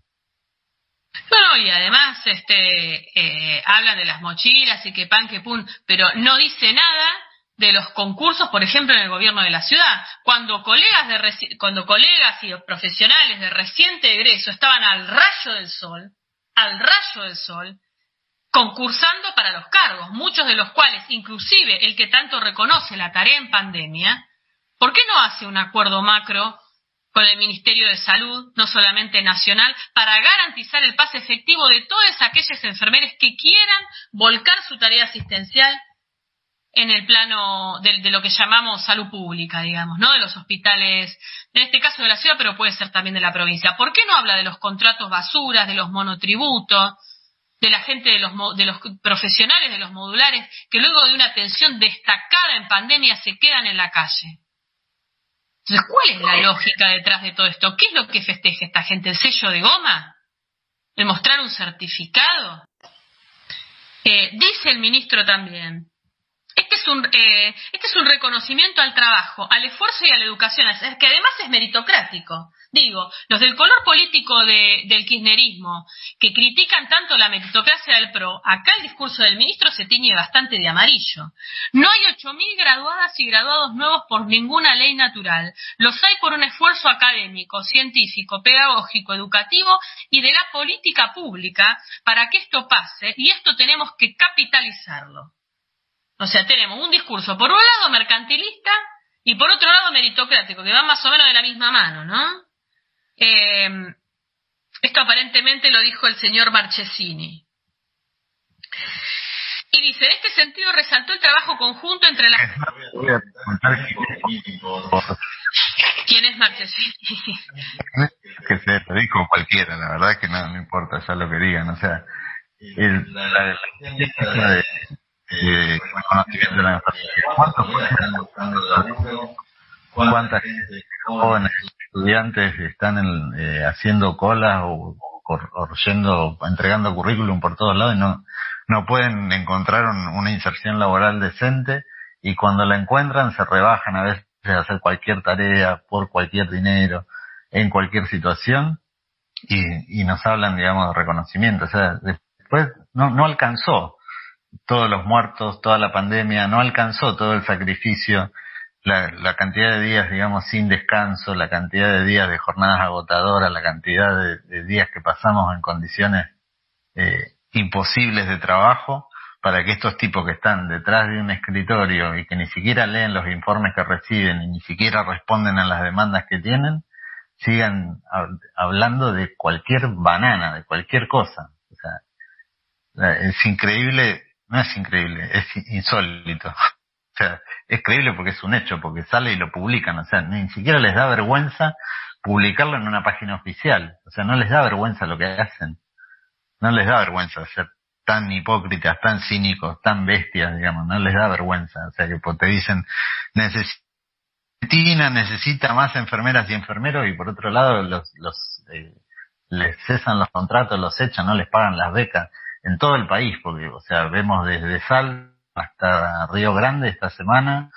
No, y además este, eh, hablan de las mochilas y que pan, que pun, pero no dice nada de los concursos, por ejemplo, en el gobierno de la ciudad. Cuando colegas, de cuando colegas y profesionales de reciente egreso estaban al rayo del sol, al rayo del sol, concursando para los cargos, muchos de los cuales, inclusive el que tanto reconoce la tarea en pandemia, ¿por qué no hace un acuerdo macro con el Ministerio de Salud, no solamente nacional, para garantizar el pase efectivo de todas aquellas enfermeras que quieran volcar su tarea asistencial en el plano de, de, lo que llamamos salud pública, digamos, ¿no? De los hospitales, en este caso de la ciudad, pero puede ser también de la provincia. ¿Por qué no habla de los contratos basuras, de los monotributos, de la gente de los, de los profesionales de los modulares que luego de una atención destacada en pandemia se quedan en la calle? Entonces, ¿cuál es la lógica detrás de todo esto? ¿Qué es lo que festeja esta gente? ¿El sello de goma? ¿El mostrar un certificado? Eh, dice el ministro también, este es, un, eh, este es un reconocimiento al trabajo, al esfuerzo y a la educación, que además es meritocrático. Digo, los del color político del kirchnerismo, que critican tanto la meritocracia del PRO, acá el discurso del ministro se tiñe bastante de amarillo. No hay 8.000 graduadas y graduados nuevos por ninguna ley natural. Los hay por un esfuerzo académico, científico, pedagógico, educativo y de la política pública para que esto pase, y esto tenemos que capitalizarlo. O sea, tenemos un discurso, por un lado, mercantilista y por otro lado, meritocrático, que van más o menos de la misma mano, ¿no? Eh, esto aparentemente lo dijo el señor Marchesini. Y dice, en este sentido resaltó el trabajo conjunto entre las... ¿Quién es Marchesini? que se lo dijo cualquiera, la verdad es que no, no importa ya lo que digan, o sea, el, la, la, de, eh, conocimiento de la enfermedad. ¿Cuántas jóvenes estudiantes están eh, haciendo colas o, yendo, entregando currículum por todos lados y no, no pueden encontrar una inserción laboral decente y cuando la encuentran se rebajan a veces hacer cualquier tarea por cualquier dinero en cualquier situación y, y nos hablan digamos de reconocimiento. O sea después no, no alcanzó todos los muertos toda la pandemia no alcanzó todo el sacrificio la, cantidad de días, digamos, sin descanso, la cantidad de días de jornadas agotadoras, la cantidad de, días que pasamos en condiciones eh, imposibles de trabajo, para que estos tipos que están detrás de un escritorio y que ni siquiera leen los informes que reciben y ni siquiera responden a las demandas que tienen, sigan hablando de cualquier banana, de cualquier cosa. O sea, es increíble, no es increíble, es insólito. (laughs) O sea, es creíble porque es un hecho, porque sale y lo publican. O sea, ni siquiera les da vergüenza publicarlo en una página oficial. O sea, no les da vergüenza lo que hacen. No les da vergüenza ser tan hipócritas, tan cínicos, tan bestias, digamos. No les da vergüenza. O sea, que te dicen, necesita, necesita más enfermeras y enfermeros y por otro lado los, los eh, les cesan los contratos, los echan, no les pagan las becas en todo el país, porque, o sea, vemos desde Sal hasta Río Grande esta semana,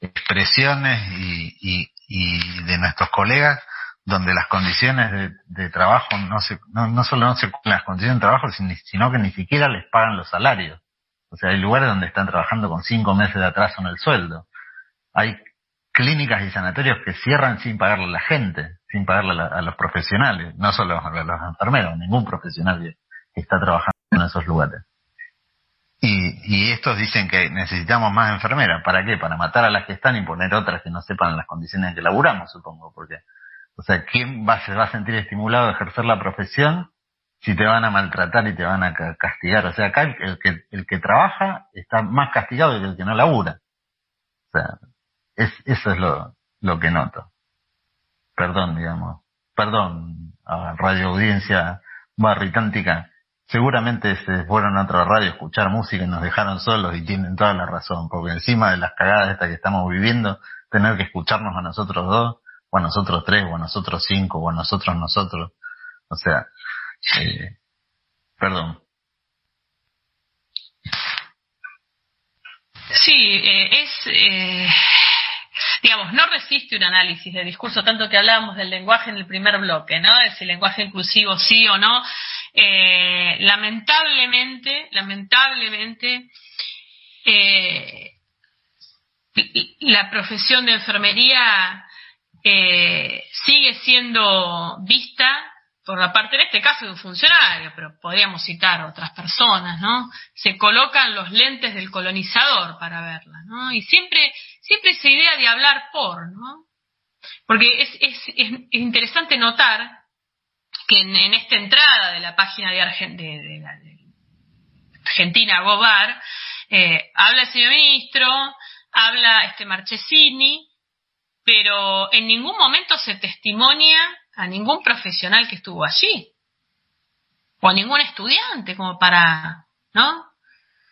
expresiones y, y, de nuestros colegas donde las condiciones de, trabajo no se, no, no solo no se cumplen las condiciones de trabajo, sino que ni siquiera les pagan los salarios. O sea, hay lugares donde están trabajando con cinco meses de atraso en el sueldo. Hay clínicas y sanatorios que cierran sin pagarle a la gente, sin pagarle a, los profesionales, no solo a los enfermeros, ningún profesional está trabajando en esos lugares. Y, y estos dicen que necesitamos más enfermeras. ¿Para qué? Para matar a las que están y poner otras que no sepan las condiciones en que laburamos, supongo. Porque, o sea, ¿quién va, se va a sentir estimulado a ejercer la profesión si te van a maltratar y te van a castigar? O sea, acá el, que, el que trabaja está más castigado que el que no labura. O sea, es, eso es lo, lo que noto. Perdón, digamos. Perdón a Radio Audiencia Barritántica seguramente se fueron a otra radio a escuchar música y nos dejaron solos y tienen toda la razón, porque encima de las cagadas estas que estamos viviendo, tener que escucharnos a nosotros dos, o a nosotros tres, o a nosotros cinco, o a nosotros nosotros, o sea, eh, perdón. Sí, eh, es, eh, digamos, no resiste un análisis de discurso, tanto que hablábamos del lenguaje en el primer bloque, ¿no? Si el lenguaje inclusivo sí o no. Eh, lamentablemente, lamentablemente, eh, la profesión de enfermería eh, sigue siendo vista por la parte, en este caso, de un funcionario, pero podríamos citar otras personas, ¿no? Se colocan los lentes del colonizador para verla, ¿no? Y siempre, siempre esa idea de hablar por, ¿no? Porque es, es, es interesante notar que en, esta entrada de la página de, de, la, de Argentina Gobar, eh, habla el señor ministro, habla este Marchesini, pero en ningún momento se testimonia a ningún profesional que estuvo allí, o a ningún estudiante, como para, ¿no?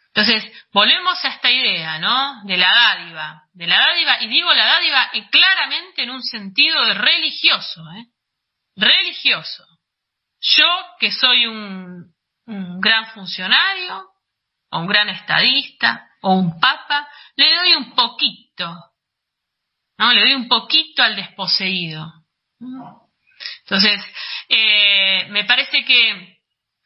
Entonces, volvemos a esta idea, ¿no? De la dádiva, de la dádiva, y digo la dádiva claramente en un sentido de religioso, ¿eh? Religioso. Yo, que soy un, gran funcionario, o un gran estadista, o un papa, le doy un poquito, ¿no? Le doy un poquito al desposeído. Entonces, eh, me parece que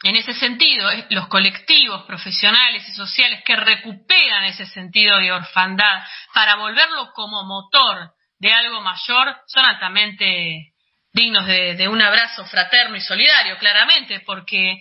en ese sentido, los colectivos profesionales y sociales que recuperan ese sentido de orfandad para volverlo como motor de algo mayor son altamente dignos de, un abrazo fraterno y solidario, claramente, porque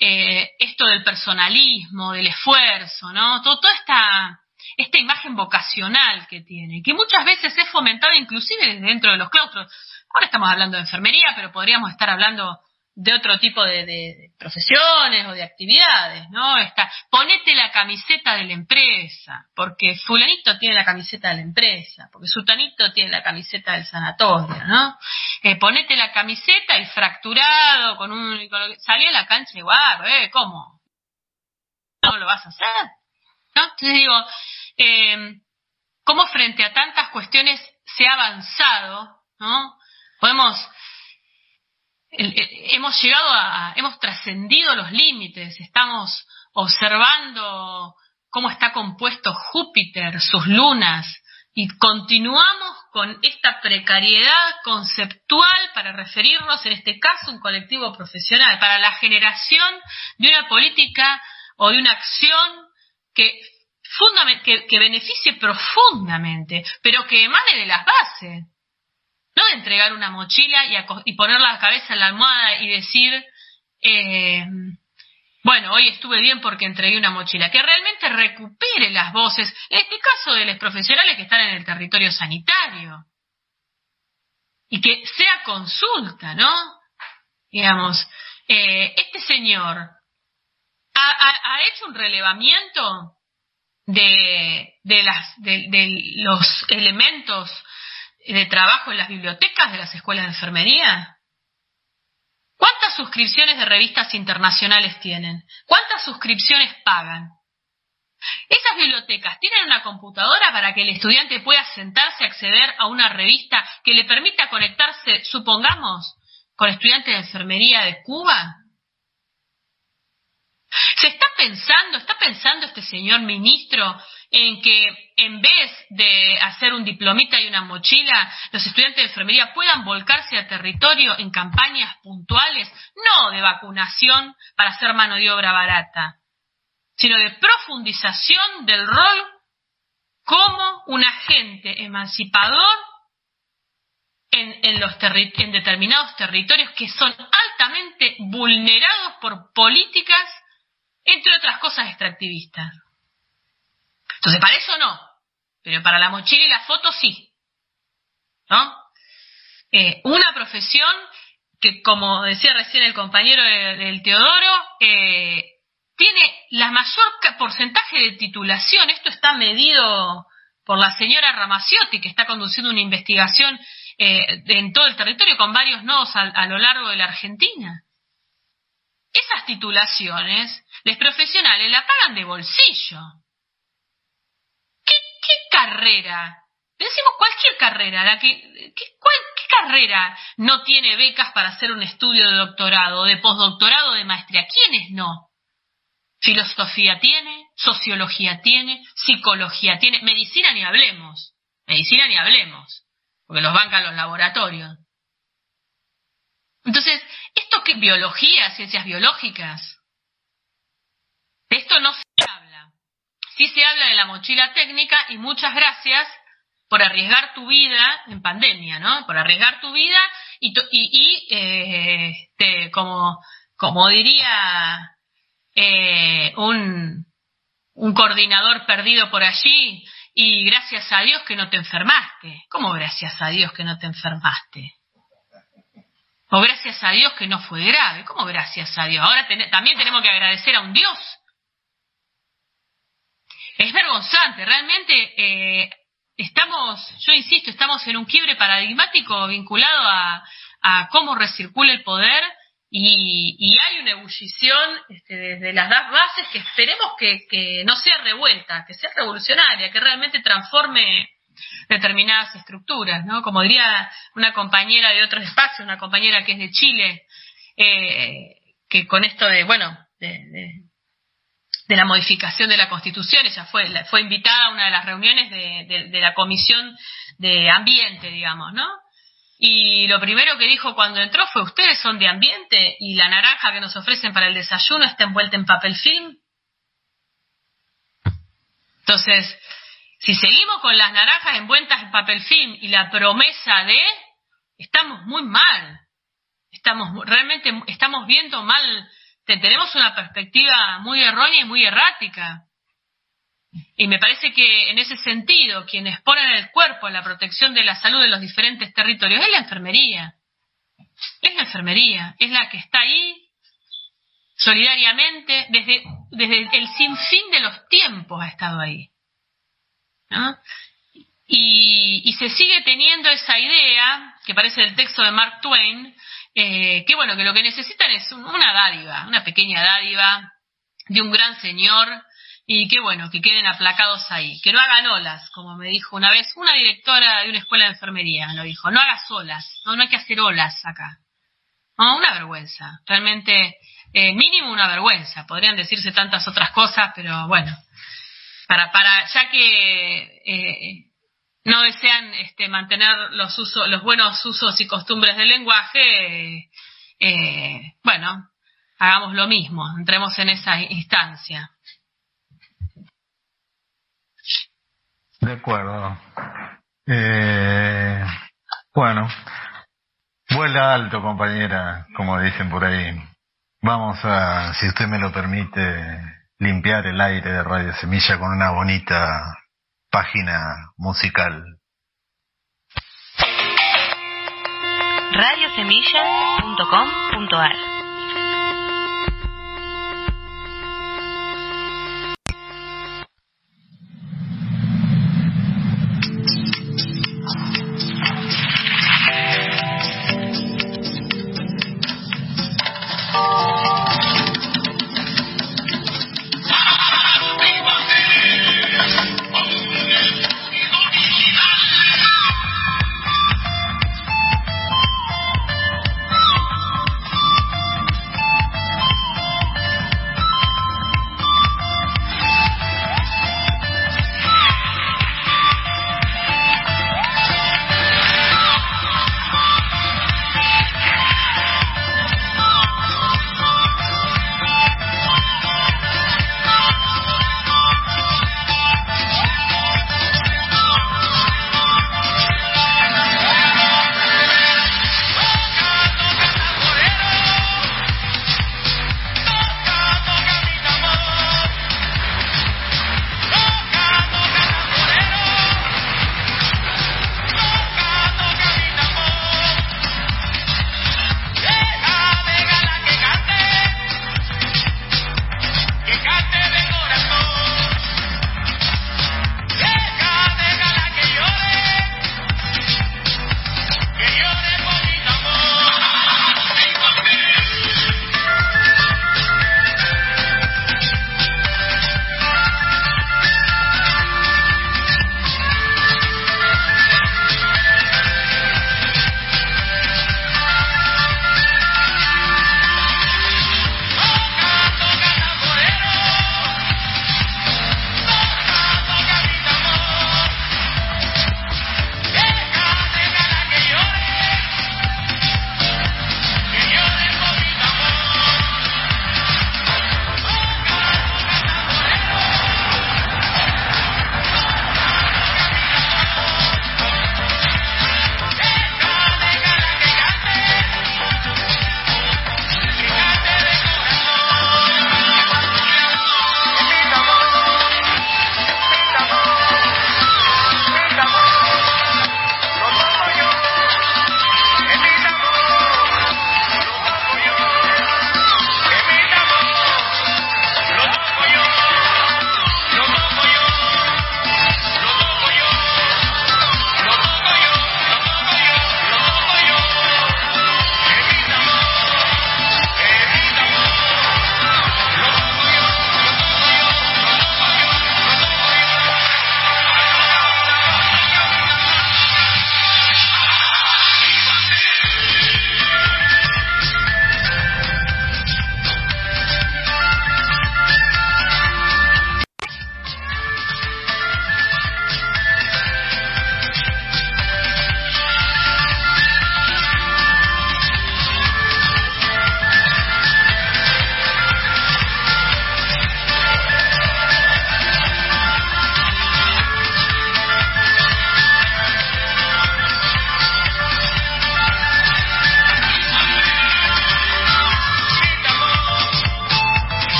eh, esto del personalismo, del esfuerzo, ¿no? toda esta, esta imagen vocacional que tiene, que muchas veces es fomentada inclusive dentro de los claustros. Ahora estamos hablando de enfermería, pero podríamos estar hablando de otro tipo de, profesiones o de actividades, ¿no? Está, ponete la camiseta de la empresa, porque fulanito tiene la camiseta de la empresa, porque sutanito tiene la camiseta del sanatorio, ¿no? Eh, ponete la camiseta y fracturado con un... salí a la cancha igual, ¿eh? ¿Cómo? ¿No lo vas a hacer? ¿No? Entonces digo, eh, ¿cómo frente a tantas cuestiones se ha avanzado, ¿no? Podemos, hemos llegado a, hemos trascendido los límites, estamos observando cómo está compuesto Júpiter, sus lunas, y continuamos con esta precariedad conceptual para referirnos, en este caso, un colectivo profesional, para la generación de una política o de una acción que beneficie profundamente, pero que emane de las bases. No de entregar una mochila y, poner la cabeza en la almohada y decir, eh, bueno, hoy estuve bien porque entregué una mochila. Que realmente recupere las voces, en este caso de los profesionales que están en el territorio sanitario. Y que sea consulta, ¿no? Digamos, eh, este señor ha, hecho un relevamiento de, de, las, de, de los elementos de trabajo en las bibliotecas de las escuelas de enfermería? ¿Cuántas suscripciones de revistas internacionales tienen? ¿Cuántas suscripciones pagan? Esas bibliotecas tienen una computadora para que el estudiante pueda sentarse a acceder a una revista que le permita conectarse, supongamos, con estudiantes de enfermería de Cuba. ¿Se está pensando, está pensando este señor ministro en que en vez de hacer un diplomita y una mochila, los estudiantes de enfermería puedan volcarse al territorio en campañas puntuales, no de vacunación para hacer mano de obra barata, sino de profundización del rol como un agente emancipador en determinados territorios que son altamente vulnerados por políticas, entre otras cosas, extractivistas. Entonces, para eso no, pero para la mochila y la foto sí. ¿No? Eh, una profesión que, como decía recién el compañero del Teodoro, eh, tiene la mayor porcentaje de titulación. Esto está medido por la señora Ramaciotti, que está conduciendo una investigación eh, en todo el territorio con varios nodos a, lo largo de la Argentina. Esas titulaciones, los profesionales la pagan de bolsillo carrera? Decimos cualquier carrera, la que, ¿qué, ¿qué carrera no tiene becas para hacer un estudio de doctorado, de postdoctorado, de maestría? ¿Quiénes no? Filosofía tiene, sociología tiene, psicología tiene, medicina ni hablemos. Medicina ni hablemos, porque los bancan los laboratorios. Entonces, ¿esto qué biología, ciencias biológicas? Esto no se. Sí se habla de la mochila técnica y muchas gracias por arriesgar tu vida en pandemia, ¿no? Por arriesgar tu vida y, y, eh, este, como, como diría eh, un, un coordinador perdido por allí, y gracias a Dios que no te enfermaste. ¿Cómo gracias a Dios que no te enfermaste? O gracias a Dios que no fue grave. ¿Cómo gracias a Dios? Ahora también tenemos que agradecer a un Dios. Es vergonzante, realmente eh, estamos, yo insisto, estamos en un quiebre paradigmático vinculado a, cómo recircula el poder y, hay una ebullición este, desde las dos bases que esperemos que, no sea revuelta, que sea revolucionaria, que realmente transforme determinadas estructuras, ¿no? Como diría una compañera de otros espacios, una compañera que es de Chile, eh, que con esto de, bueno, de, la modificación de la Constitución, ella fue, fue invitada a una de las reuniones de, de la Comisión de Ambiente, digamos, ¿no? Y lo primero que dijo cuando entró fue, ustedes son de ambiente y la naranja que nos ofrecen para el desayuno está envuelta en papel film. Entonces, si seguimos con las naranjas envueltas en papel film y la promesa de, estamos muy mal. Estamos realmente, estamos viendo mal, tenemos una perspectiva muy errónea y muy errática. Y me parece que en ese sentido, quienes ponen el cuerpo en la protección de la salud de los diferentes territorios es la enfermería. Es la enfermería, es la que está ahí solidariamente, desde, desde el sinfín de los tiempos ha estado ahí. Y, y, se sigue teniendo esa idea, que parece del texto de Mark Twain, eh, que bueno, que lo que necesitan es una dádiva, una pequeña dádiva de un gran señor y qué bueno, que queden aplacados ahí, que no hagan olas, como me dijo una vez una directora de una escuela de enfermería, lo dijo, no hagas olas, no, no hay que hacer olas acá. No, una vergüenza, realmente, eh, mínimo una vergüenza, podrían decirse tantas otras cosas, pero bueno, para, para, ya que eh, no desean este, mantener los los buenos usos y costumbres del lenguaje, eh, bueno, hagamos lo mismo, entremos en esa instancia. De acuerdo. Eh, bueno, vuela alto, compañera, como dicen por ahí. Vamos a, si usted me lo permite, limpiar el aire de Radio Semilla con una bonita página musical. radiosemilla.com.ar.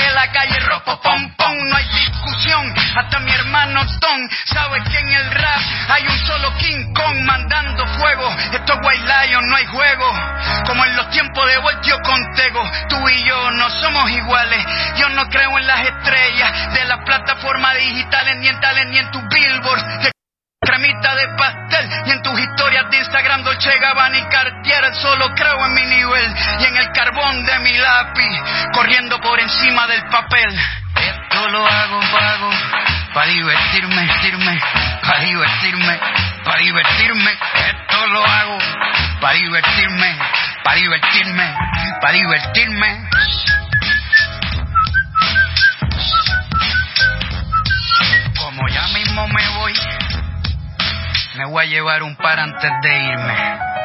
de la calle ropo pom pom, no hay discusión. Hasta mi hermano Tom sabe que en el rap hay un solo King Kong mandando fuego. Esto es White Lion, no hay juego. Como en los tiempos de Voltio Contego, tú y yo no somos iguales. Yo no creo en las estrellas de las plataformas digitales, ni en tales, ni en tus billboards. De cremita de pastel y en tus historias de Instagram Dolce Gabbana y Solo creo en mi nivel y en el carbón de mi lápiz corriendo por encima del papel. Esto lo hago pago para divertirme, divertirme, para divertirme, para divertirme. Esto lo hago para divertirme, para divertirme, para divertirme. Como ya mismo me voy me voy a llevar un par antes de irme.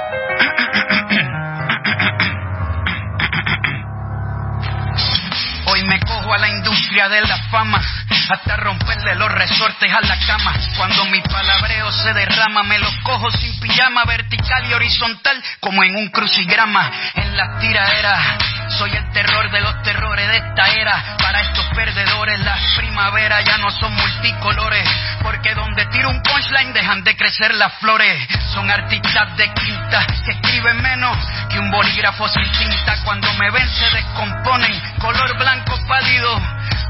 La industria de la fama hasta romperle los resortes a la cama. Cuando mi palabreo se derrama, me los cojo sin pijama, vertical y horizontal, como en un crucigrama. En las tiraderas, soy el terror de los terrores de esta era. Para estos perdedores, las primaveras ya no son multicolores, porque donde tiro un punchline dejan de crecer las flores. Son artistas de quinta que escriben menos que un bolígrafo sin tinta. Cuando me ven se descomponen, color blanco pálido,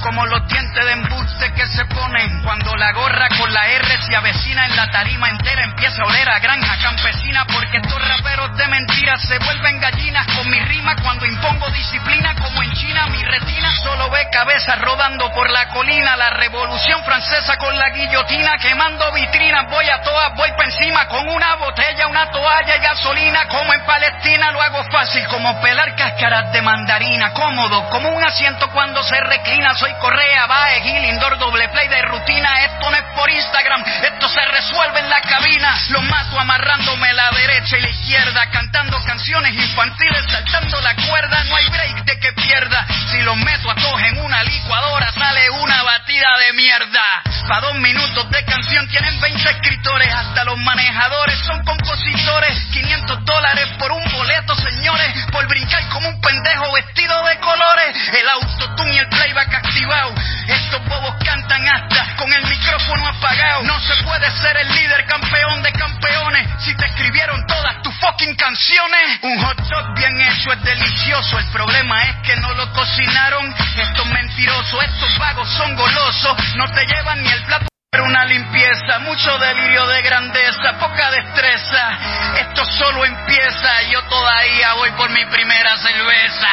como los dientes de embuste que se ponen. Cuando la gorra con la R se avecina en la tarima entera, empieza a oler a granja campesina, porque estos raperos de mentiras se vuelven gallinas con mi rima cuando impongo disciplina, como en China mi retina solo ve cabezas rodando por la colina. La revolución francesa con la guillotina quemando vitrinas, voy a todas, voy pa' encima con una botella, una toalla y gasolina, como en Palestina lo hago fácil, como pelar cáscaras de mandarina, cómodo, como un asiento cuando se reclina, soy Correa, Bae, Gil, Indoor, doble play de rutina, esto no es por Instagram, esto se resuelve en la cabina, los mato amarrándome la derecha y la izquierda, cantando canciones infantiles, saltando la cuerda, hay break de que pierda, si los meto a todos en una licuadora sale una batida de mierda, pa' dos minutos de canción tienen 20 escritores, hasta los manejadores son compositores, 500 dólares por un boleto, señores, por brincar como un pendejo vestido de colores, el autotune y el playback activado, estos bobos cantan hasta con el micrófono apagado, no se puede ser el líder campeón de campeones, si te escribieron todas tus fucking canciones, un hot dog bien hecho es delicioso, el problema es que no lo cocinaron, estos mentirosos, estos vagos son golosos, no te llevan ni el plato pero una limpieza, mucho delirio de grandeza, poca destreza. Esto solo empieza, yo todavía voy por mi primera cerveza.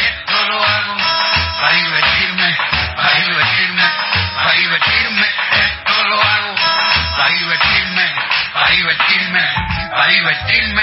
Esto lo hago para divertirme, para divertirme, para divertirme. Esto lo hago para divertirme, para divertirme, para divertirme.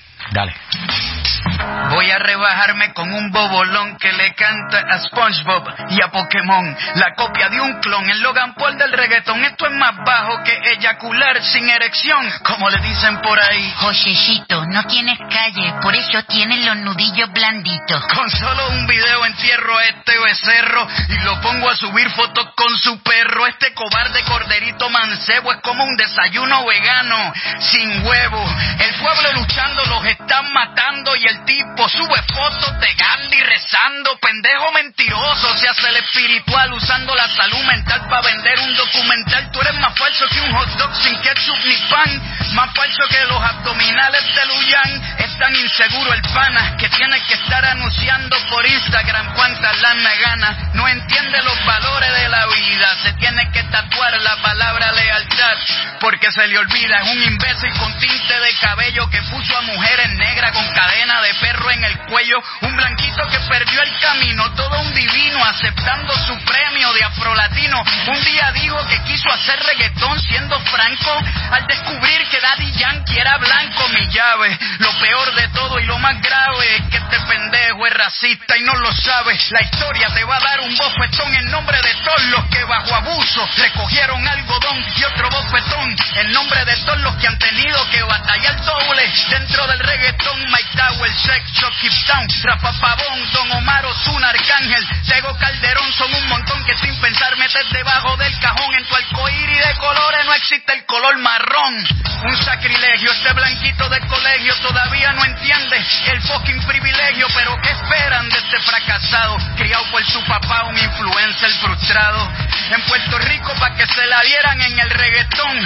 Dale. Voy a rebajarme con un bobolón que le canta a SpongeBob y a Pokémon. La copia de un clon, el Logan Paul del reggaetón. Esto es más bajo que eyacular sin erección, como le dicen por ahí. Josecito, no tienes calle, por eso tienes los nudillos blanditos. Con solo un video entierro este becerro y lo pongo a subir fotos con su perro. Este cobarde corderito mancebo es como un desayuno vegano, sin huevo. El pueblo luchando los están matando y el tipo sube fotos de Gandhi rezando. Pendejo mentiroso, se hace el espiritual usando la salud mental para vender un documental. Tú eres más falso que un hot dog sin ketchup ni pan. Más falso que los abdominales de Luyan. Es tan inseguro el pana que tiene que estar anunciando por Instagram cuántas lana No entiende los valores de la vida. Se tiene que tatuar la palabra lealtad porque se le olvida. Es un imbécil con tinte de cabello que puso a mujeres negras con cadena de perro en el cuello. Un blanquito que perdió el camino. Todo un divino aceptando su premio de afrolatino. Un día dijo que quiso hacer reggaetón siendo franco al descubrir que Daddy Yankee era blanco. Mi llave, lo peor de todo y lo más grave es que este pendejo es racista y no lo sabe. La historia te va a dar un bofetón en nombre de todos los que bajo abuso recogieron algodón y otro bofetón en nombre de todos los que han tenido que batallar doble dentro del reggaetón. Mike Tower, Sex Keep Town, Rafa Pavón, Don Omar Ozuna, Arcángel, Tego Calderón son un montón que sin pensar metes debajo del cajón. En tu arcoíris de colores no existe el color marrón. Un sacrilegio, este blanquito de colegio todavía no entiende el fucking privilegio. Pero ¿qué esperan de este fracasado? Criado por su papá, un influencer frustrado. En Puerto Rico para que se la dieran en el reggaetón.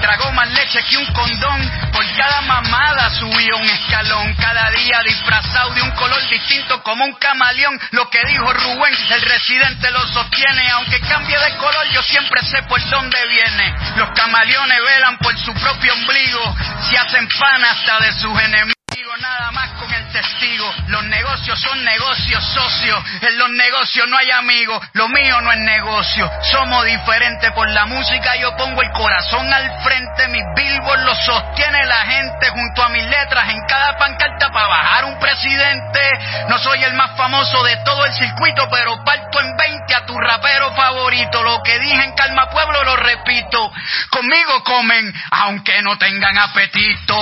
Tragó más leche que un condón. Por cada mamada subió un escalón. Cada día disfrazado de un color distinto como un camaleón. Lo que dijo Rubén, el residente lo sostiene. Aunque cambie de color, yo siempre sé por dónde viene. Los camaleones velan por su propio ombligo. Se hacen pan hasta de sus enemigos. Nada más testigo. Los negocios son negocios socios. En los negocios no hay amigos. Lo mío no es negocio. Somos diferentes por la música. Yo pongo el corazón al frente. Mis billboards lo sostiene la gente junto a mis letras en cada pancarta para bajar un presidente. No soy el más famoso de todo el circuito, pero parto en 20 a tu rapero favorito. Lo que dije en Calma Pueblo lo repito. Conmigo comen, aunque no tengan apetito.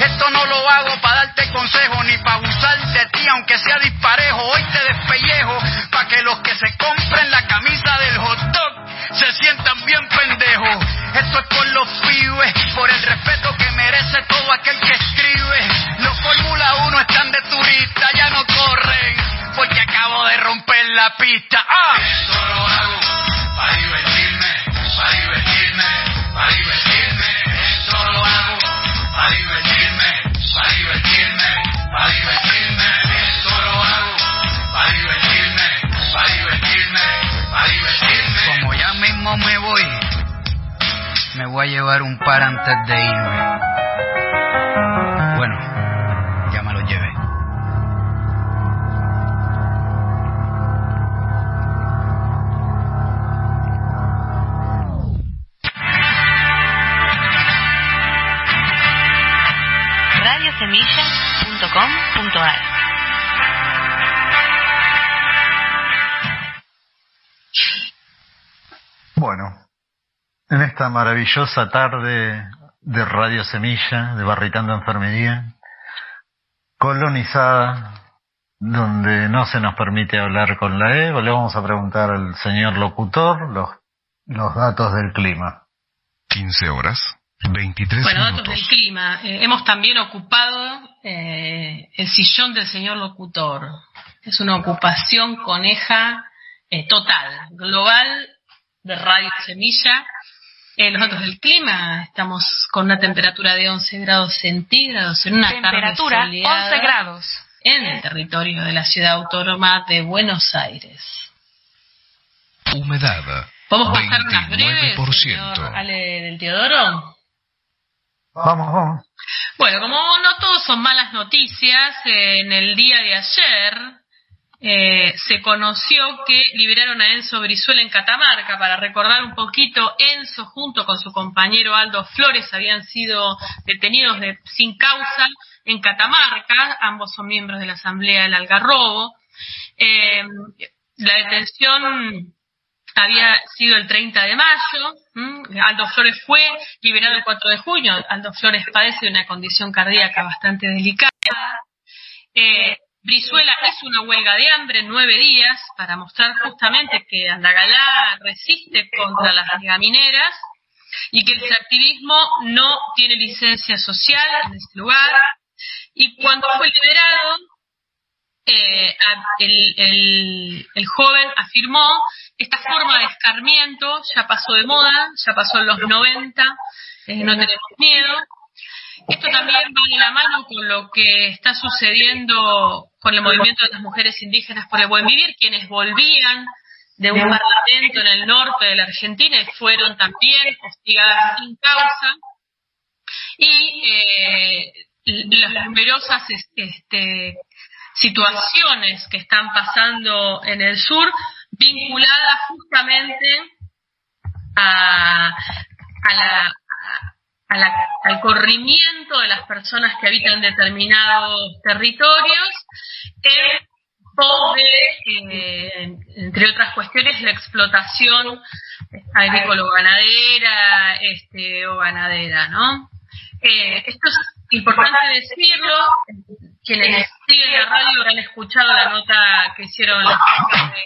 Esto no lo hago para darte consejo ni para abusar de ti, aunque sea disparejo. Hoy te despellejo para que los que se compren la camisa del hot dog se sientan bien pendejos. Esto es por los pibes, por el respeto que merece todo aquel que escribe. Los Fórmula 1 están de turista, ya no corren, porque acabo de romper la pista. ¡Ah! Esto lo hago para divertirme, para divertirme, para divertirme. Esto lo hago para divertirme, para divertirme, para divertirme. Esto lo hago para divertirme, para divertirme, para divertirme. Como ya mismo me voy, me voy a llevar un par antes de irme. Bueno, ya me lo llevé. Bueno, en esta maravillosa tarde de Radio Semilla, de Barricando Enfermería, colonizada, donde no se nos permite hablar con la EVA, le vamos a preguntar al señor locutor los, los datos del clima. 15 horas, 23 Bueno, datos minutos. del clima. Eh, hemos también ocupado eh, el sillón del señor locutor. Es una ocupación coneja eh, total, global, de Radio Semilla. Eh, los datos del clima, estamos con una temperatura de 11 grados centígrados en una Temperatura tarde soleada 11 grados. en el territorio de la ciudad autónoma de Buenos Aires. Humedad, ¿Podemos pasar unas breves, 29%. señor Ale del Teodoro? Vamos, vamos. Bueno, como no todos son malas noticias, en el día de ayer eh, se conoció que liberaron a Enzo Brizuela en Catamarca. Para recordar un poquito, Enzo junto con su compañero Aldo Flores habían sido detenidos de, sin causa en Catamarca. Ambos son miembros de la Asamblea del Algarrobo. Eh, la detención había sido el 30 de mayo. Aldo Flores fue liberado el 4 de junio. Aldo Flores padece de una condición cardíaca bastante delicada. Eh, Brizuela hizo una huelga de hambre en nueve días para mostrar justamente que Andagalá resiste contra las gamineras y que el activismo no tiene licencia social en ese lugar. Y cuando fue liberado, eh, el, el, joven afirmó esta forma de escarmiento ya pasó de moda, ya pasó en los 90, eh, no tenemos miedo. Esto también va de la mano con lo que está sucediendo con el movimiento de las mujeres indígenas por el buen vivir, quienes volvían de un parlamento en el norte de la Argentina y fueron también hostigadas sin causa. Y eh, las numerosas este, situaciones que están pasando en el sur vinculadas justamente a, a la, al corrimiento de las personas que habitan determinados territorios en pos de, entre otras cuestiones, la explotación agrícola-ganadera este, o ganadera, ¿no? Eh, esto es importante decirlo. Quienes siguen la radio habrán escuchado la nota que hicieron las de,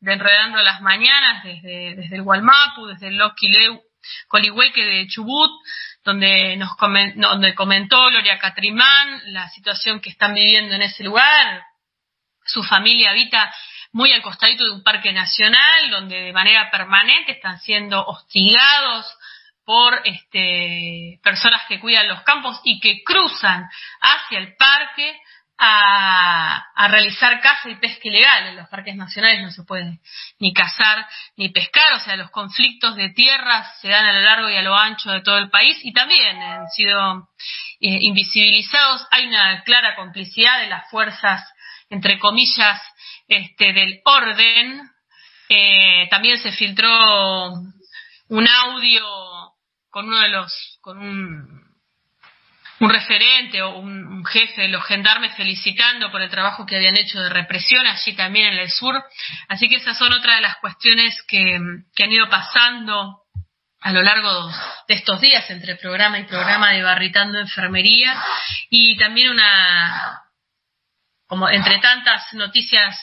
de Enredando las Mañanas desde, desde el Gualmapu, desde el Loquileu Colihueque de Chubut, donde nos donde comentó Gloria Catrimán la situación que están viviendo en ese lugar. Su familia habita muy al costadito de un parque nacional, donde de manera permanente están siendo hostigados por este, personas que cuidan los campos y que cruzan hacia el parque a, realizar caza y pesca ilegal. En los parques nacionales no se puede ni cazar ni pescar, o sea, los conflictos de tierras se dan a lo largo y a lo ancho de todo el país y también han sido eh, invisibilizados. Hay una clara complicidad de las fuerzas, entre comillas, este, del orden. Eh, también se filtró un audio con uno de los, con un un referente o un, jefe de los gendarmes felicitando por el trabajo que habían hecho de represión allí también en el sur. Así que esas son otras de las cuestiones que, que han ido pasando a lo largo de estos días entre programa y programa de Barritando Enfermería y también una, como entre tantas noticias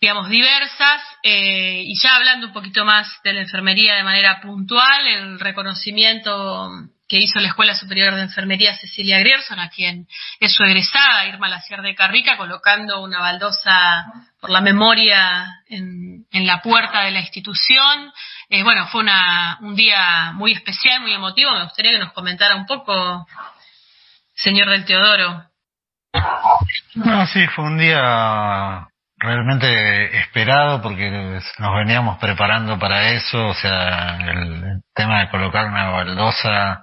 digamos, diversas, eh, y ya hablando un poquito más de la enfermería de manera puntual, el reconocimiento que hizo la Escuela Superior de Enfermería Cecilia Grierson, a quien es su egresada, Irma Laciar de Carrica, colocando una baldosa por la memoria en, la puerta de la institución. Eh, bueno, fue una, un día muy especial, muy emotivo. Me gustaría que nos comentara un poco, señor del Teodoro. No, sí, fue un día realmente esperado porque nos veníamos preparando para eso, o sea, el tema de colocar una baldosa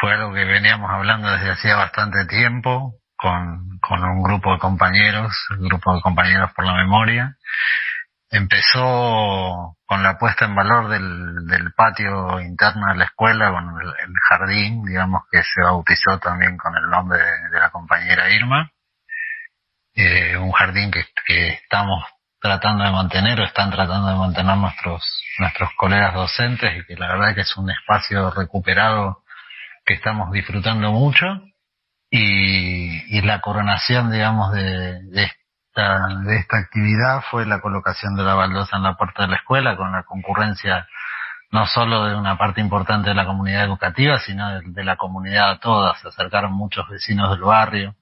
fue algo que veníamos hablando desde hacía bastante tiempo con, con un grupo de compañeros, el grupo de compañeros por la memoria. Empezó con la puesta en valor del, del patio interno de la escuela, con el, jardín, digamos que se bautizó también con el nombre de la compañera Irma eh, un jardín que, estamos tratando de mantener o están tratando de mantener nuestros nuestros colegas docentes y que la verdad que es un espacio recuperado que estamos disfrutando mucho. Y, y la coronación digamos de, de esta de esta actividad fue la colocación de la baldosa en la puerta de la escuela con la concurrencia no solo de una parte importante de la comunidad educativa sino de, de la comunidad toda se acercaron muchos vecinos del barrio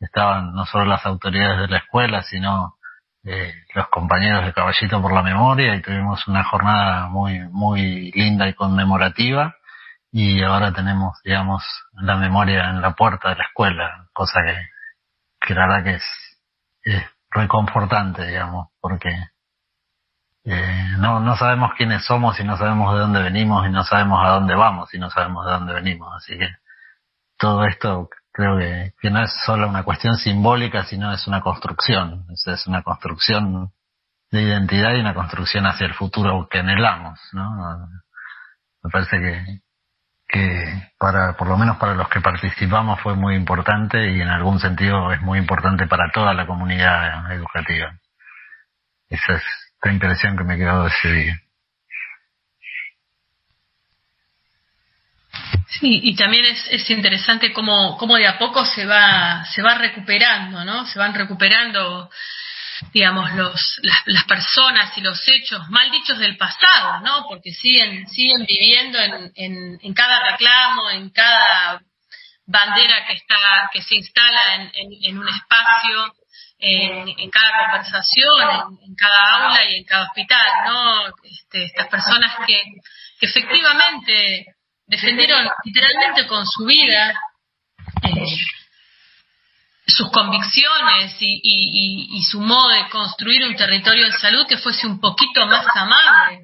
estaban no solo las autoridades de la escuela, sino eh, los compañeros de Caballito por la Memoria y tuvimos una jornada muy, muy linda y conmemorativa y ahora tenemos, digamos, la memoria en la puerta de la escuela, cosa que, que la verdad que es, es reconfortante, digamos, porque eh, no, no sabemos quiénes somos y no sabemos de dónde venimos y no sabemos a dónde vamos y no sabemos de dónde venimos, así que todo esto creo que, que no es solo una cuestión simbólica, sino es una construcción, es una construcción de identidad y una construcción hacia el futuro que anhelamos, ¿no? Me parece que, que para, por lo menos para los que participamos fue muy importante y en algún sentido es muy importante para toda la comunidad educativa. Esa es la impresión que me quedó de ese día. Sí, y también es, es interesante cómo, cómo de a poco se va, se va recuperando, ¿no? Se van recuperando digamos, los, las, las, personas y los hechos mal dichos del pasado, ¿no? Porque siguen, siguen viviendo en, en, en cada reclamo, en cada bandera que está, que se instala en, en un espacio, en, cada conversación, en, cada aula y en cada hospital, ¿no? Este, estas personas que efectivamente defendieron literalmente con su vida eh, sus convicciones y, y, y, su modo de construir un territorio de salud que fuese un poquito más amable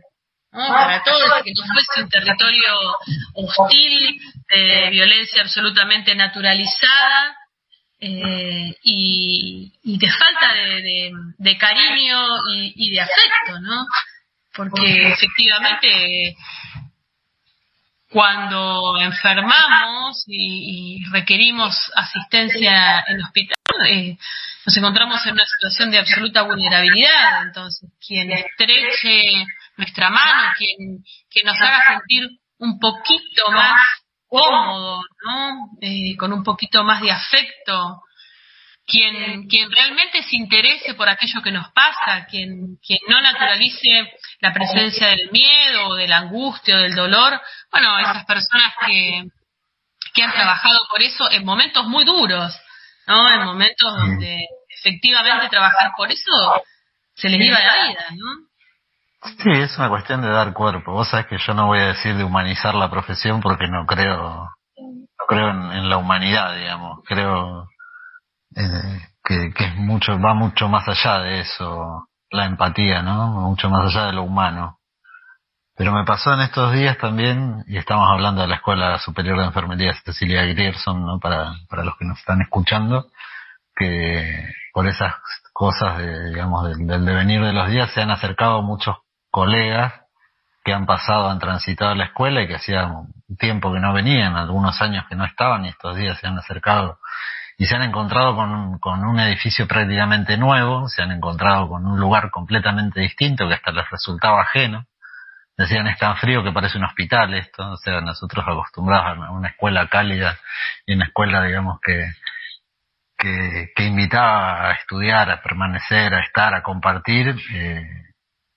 ¿no? para todos, que no fuese un territorio hostil, de violencia absolutamente naturalizada eh, y, y, de falta de, de, de cariño y, y, de afecto, ¿no? Porque efectivamente cuando enfermamos y, requerimos asistencia en hospital, eh, nos encontramos en una situación de absoluta vulnerabilidad. Entonces, quien estreche nuestra mano, quien, quien nos haga sentir un poquito más cómodo, ¿no? Eh, con un poquito más de afecto, quien, quien realmente se interese por aquello que nos pasa, quien, quien no naturalice la presencia del miedo, o de la angustia, o del dolor, bueno, esas personas que, que han trabajado por eso en momentos muy duros, ¿no? En momentos donde efectivamente trabajar por eso se les iba la vida, ¿no? Sí, es una cuestión de dar cuerpo. Vos sabés que yo no voy a decir de humanizar la profesión porque no creo, no creo en, en la humanidad, digamos. Creo eh, que, que es mucho, va mucho más allá de eso, la empatía, ¿no? Mucho más allá de lo humano. Pero me pasó en estos días también, y estamos hablando de la Escuela Superior de Enfermería Cecilia Grierson, ¿no? Para, para los que nos están escuchando, que por esas cosas, de, digamos, del, del devenir de los días se han acercado muchos colegas que han pasado, han transitado la escuela y que hacía tiempo que no venían, algunos años que no estaban y estos días se han acercado y se han encontrado con, con un edificio prácticamente nuevo, se han encontrado con un lugar completamente distinto que hasta les resultaba ajeno. Decían, es tan frío que parece un hospital esto, o sea, nosotros acostumbrados a una escuela cálida y una escuela, digamos, que, que, que invitaba a estudiar, a permanecer, a estar, a compartir. Eh,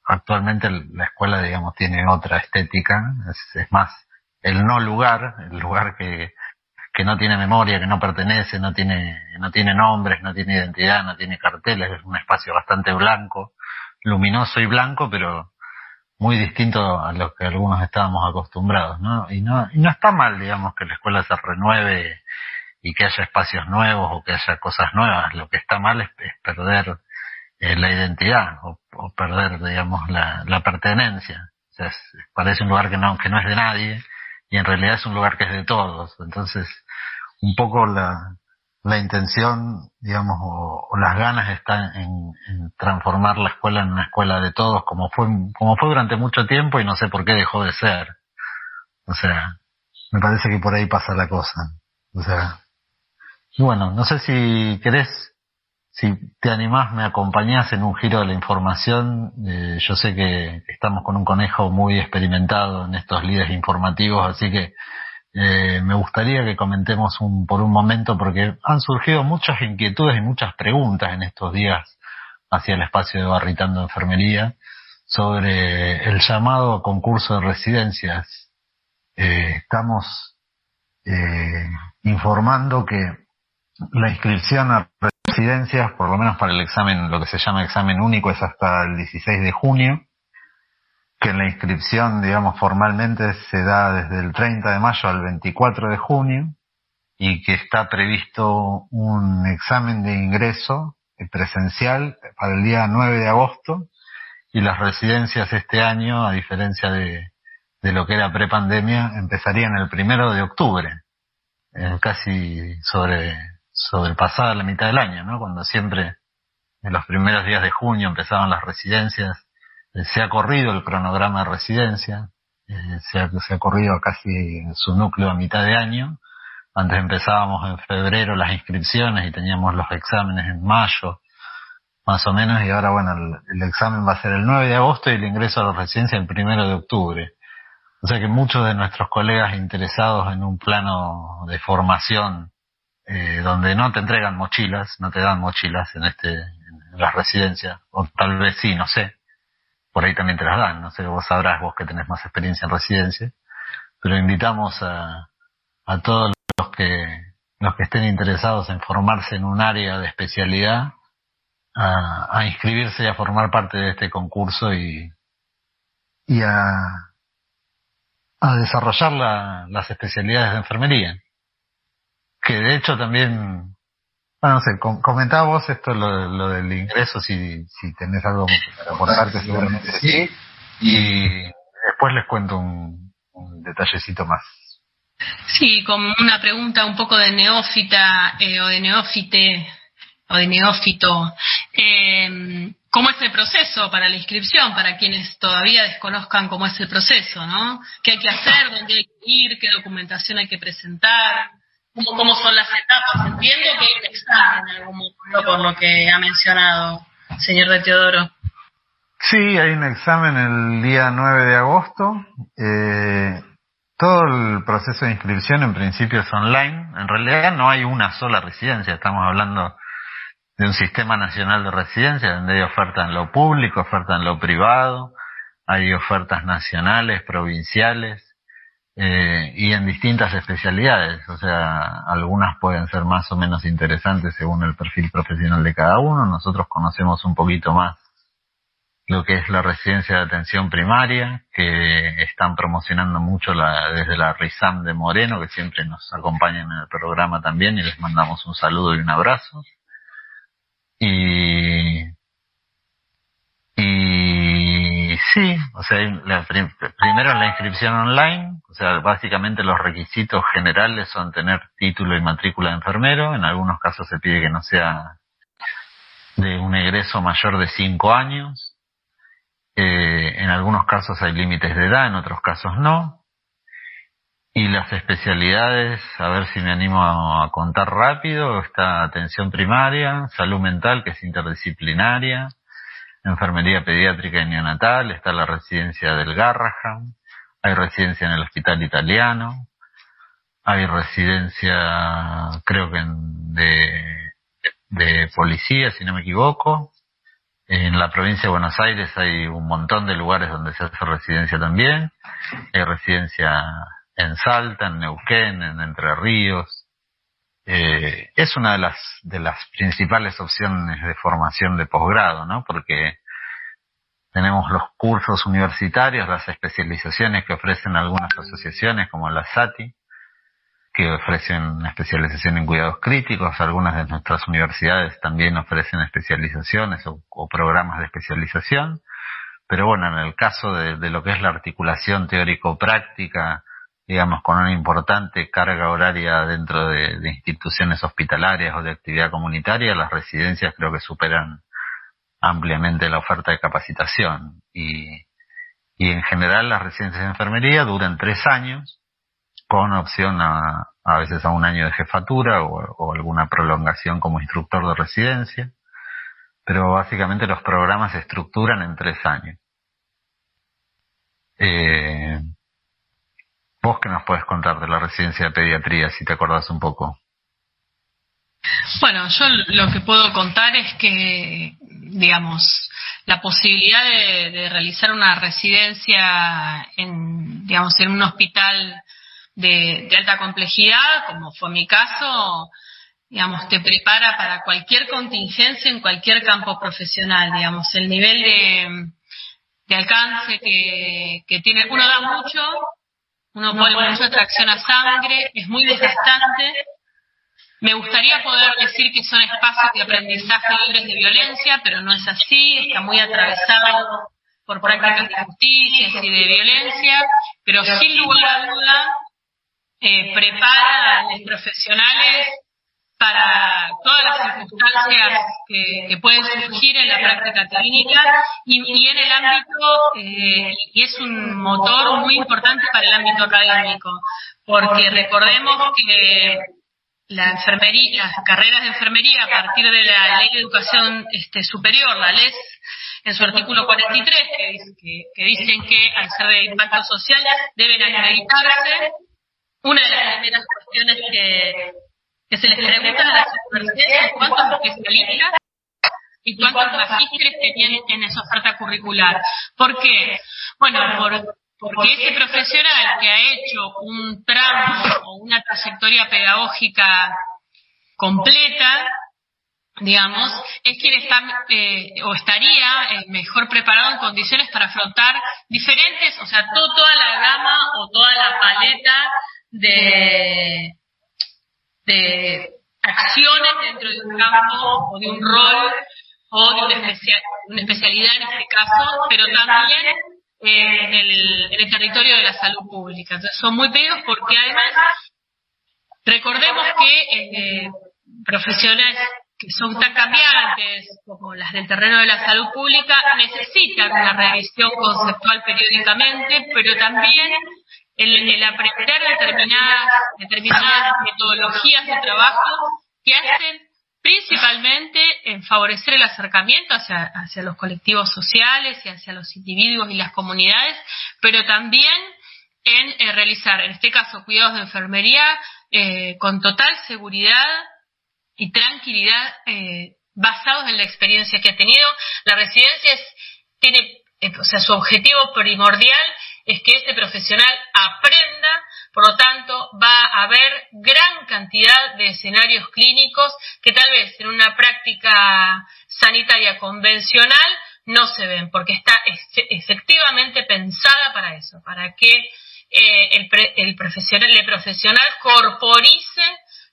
actualmente la escuela, digamos, tiene otra estética, es, es más el no lugar, el lugar que, que no tiene memoria, que no pertenece, no tiene, no tiene nombres, no tiene identidad, no tiene carteles, es un espacio bastante blanco, luminoso y blanco, pero muy distinto a lo que algunos estábamos acostumbrados, ¿no? Y no, y no está mal, digamos, que la escuela se renueve y que haya espacios nuevos o que haya cosas nuevas. Lo que está mal es, perder eh, la identidad o, perder, digamos, la, pertenencia. O sea, parece un lugar que no, que no es de nadie y en realidad es un lugar que es de todos. Entonces, un poco la, la intención, digamos, o, las ganas están en, en, transformar la escuela en una escuela de todos, como fue, como fue durante mucho tiempo y no sé por qué dejó de ser. O sea, me parece que por ahí pasa la cosa. O sea, bueno, no sé si querés, si te animás, me acompañás en un giro de la información. Eh, yo sé que estamos con un conejo muy experimentado en estos líderes informativos, así que eh, me gustaría que comentemos un, por un momento porque han surgido muchas inquietudes y muchas preguntas en estos días hacia el espacio de Barritando Enfermería sobre el llamado concurso de residencias. Eh, estamos eh, informando que la inscripción a residencias, por lo menos para el examen, lo que se llama examen único, es hasta el 16 de junio que la inscripción, digamos, formalmente se da desde el 30 de mayo al 24 de junio y que está previsto un examen de ingreso presencial para el día 9 de agosto y las residencias este año, a diferencia de, lo que era prepandemia, empezarían el primero de octubre. eh, casi sobre sobrepasada la mitad del año, ¿no? Cuando siempre en los primeros días de junio empezaban las residencias, se ha corrido el cronograma de residencia, eh, se, ha, corrido casi su núcleo a mitad de año. Antes empezábamos en febrero las inscripciones y teníamos los exámenes en mayo, más o menos, y ahora, bueno, el, el examen va a ser el 9 de agosto y el ingreso a la residencia el 1 de octubre. O sea que muchos de nuestros colegas interesados en un plano de formación eh, donde no te entregan mochilas, no te dan mochilas en este en las residencias, o tal vez sí, no sé, por ahí también te las dan, no sé, vos sabrás vos que tenés más experiencia en residencia, pero invitamos a, a todos los que los que estén interesados en formarse en un área de especialidad a, a inscribirse y a formar parte de este concurso y, y a, a desarrollar la, las especialidades de enfermería. Que de hecho también, bueno, no sé, comentaba vos esto, lo, lo, del ingreso, si, si tenés algo para aportarte, seguramente sí. Y después les cuento un, un detallecito más. Sí, como una pregunta un poco de neófita eh, o de neófite o de neófito. Eh, ¿Cómo es el proceso para la inscripción? Para quienes todavía desconozcan cómo es el proceso, ¿no? ¿Qué hay que hacer? ¿Dónde hay que ir? ¿Qué documentación hay que presentar? ¿Cómo, cómo son las etapas? Entiendo que hay un examen en algún momento, por lo que ha mencionado señor de Teodoro. Sí, hay un examen el día 9 de agosto. Eh, todo el proceso de inscripción en principio es online. En realidad no hay una sola residencia, estamos hablando de un sistema nacional de residencia donde hay oferta en lo público, oferta en lo privado, hay ofertas nacionales, provinciales eh, y en distintas especialidades. O sea, algunas pueden ser más o menos interesantes según el perfil profesional de cada uno. Nosotros conocemos un poquito más lo que es la residencia de atención primaria, que están promocionando mucho la, desde la RISAM de Moreno, que siempre nos acompañan en el programa también y les mandamos un saludo y un abrazo. Y, y sí, o sea, la, primero la inscripción online, o sea, básicamente los requisitos generales son tener título y matrícula de enfermero, en algunos casos se pide que no sea de un egreso mayor de cinco años, eh, en algunos casos hay límites de edad, en otros casos no, y las especialidades, a ver si me animo a contar rápido, está atención primaria, salud mental, que es interdisciplinaria, enfermería pediátrica y neonatal, está la residencia del Garraham, hay residencia en el hospital italiano, hay residencia, creo que de, de policía, si no me equivoco. En la provincia de Buenos Aires hay un montón de lugares donde se hace residencia también. Hay residencia en Salta, en Neuquén, en Entre Ríos. Eh, es una de las, de las principales opciones de formación de posgrado, ¿no? Porque tenemos los cursos universitarios, las especializaciones que ofrecen algunas asociaciones como la SATI, que ofrecen especialización en cuidados críticos. Algunas de nuestras universidades también ofrecen especializaciones o, programas de especialización. Pero bueno, en el caso de lo que es la articulación teórico-práctica, digamos, con una importante carga horaria dentro de, instituciones hospitalarias o de actividad comunitaria, las residencias creo que superan ampliamente la oferta de capacitación. Y, y en general las residencias de enfermería duran tres años, con opción a, a veces a un año de jefatura o, o alguna prolongación como instructor de residencia, pero básicamente los programas se estructuran en tres años. Eh, ¿Vos qué nos puedes contar de la residencia de pediatría, si te acordás un poco? Bueno, yo lo que puedo contar es que, digamos, la posibilidad de, realizar una residencia en, digamos, en un hospital de, de, alta complejidad, como fue mi caso, digamos, te prepara para cualquier contingencia en cualquier campo profesional, digamos, el nivel de, de alcance que, que tiene, uno da mucho, uno pone mucha atracción a sangre, es muy desgastante. Me gustaría poder decir que son espacios de aprendizaje libres de violencia, pero no es así, está muy atravesado por prácticas de justicia y de violencia, pero sin lugar a duda eh, prepara a los profesionales para todas las circunstancias que, pueden surgir en la práctica clínica y, en el ámbito, eh, y es un motor muy importante para el ámbito académico, porque recordemos que la enfermería, las carreras de enfermería a partir de la Ley de Educación este, Superior, la LES, en su artículo 43, que, que dicen que al ser de impacto social deben acreditarse. Una de las primeras cuestiones que, que se les pregunta a las universidades es cuántos especialistas y cuántos magísteres tenían en esa oferta curricular. ¿Por qué? Bueno, porque ese profesional que ha hecho un tramo o una trayectoria pedagógica completa, digamos, es quien está eh, o estaría eh, mejor preparado en condiciones para afrontar diferentes, o sea, toda la gama o toda la paleta de, de acciones dentro de un campo o de un rol o de una, especialidad en este caso, pero también eh, en, el, en, el, territorio de la salud pública. Entonces son muy pedidos porque además recordemos que eh, profesionales que son tan cambiantes como las del terreno de la salud pública necesitan una revisión conceptual periódicamente, pero también el, aprender determinadas, determinadas metodologías de trabajo que hacen principalmente en favorecer el acercamiento hacia, hacia los colectivos sociales y hacia los individuos y las comunidades, pero también en eh, realizar, en este caso, cuidados de enfermería eh, con total seguridad y tranquilidad eh, basados en la experiencia que ha tenido. La residencia tiene, eh, o sea, su objetivo primordial es que este profesional aprenda, por lo tanto, va a haber gran cantidad de escenarios clínicos que tal vez en una práctica sanitaria convencional no se ven, porque está efectivamente pensada para eso, para que eh, el, el, profesional, el profesional corporice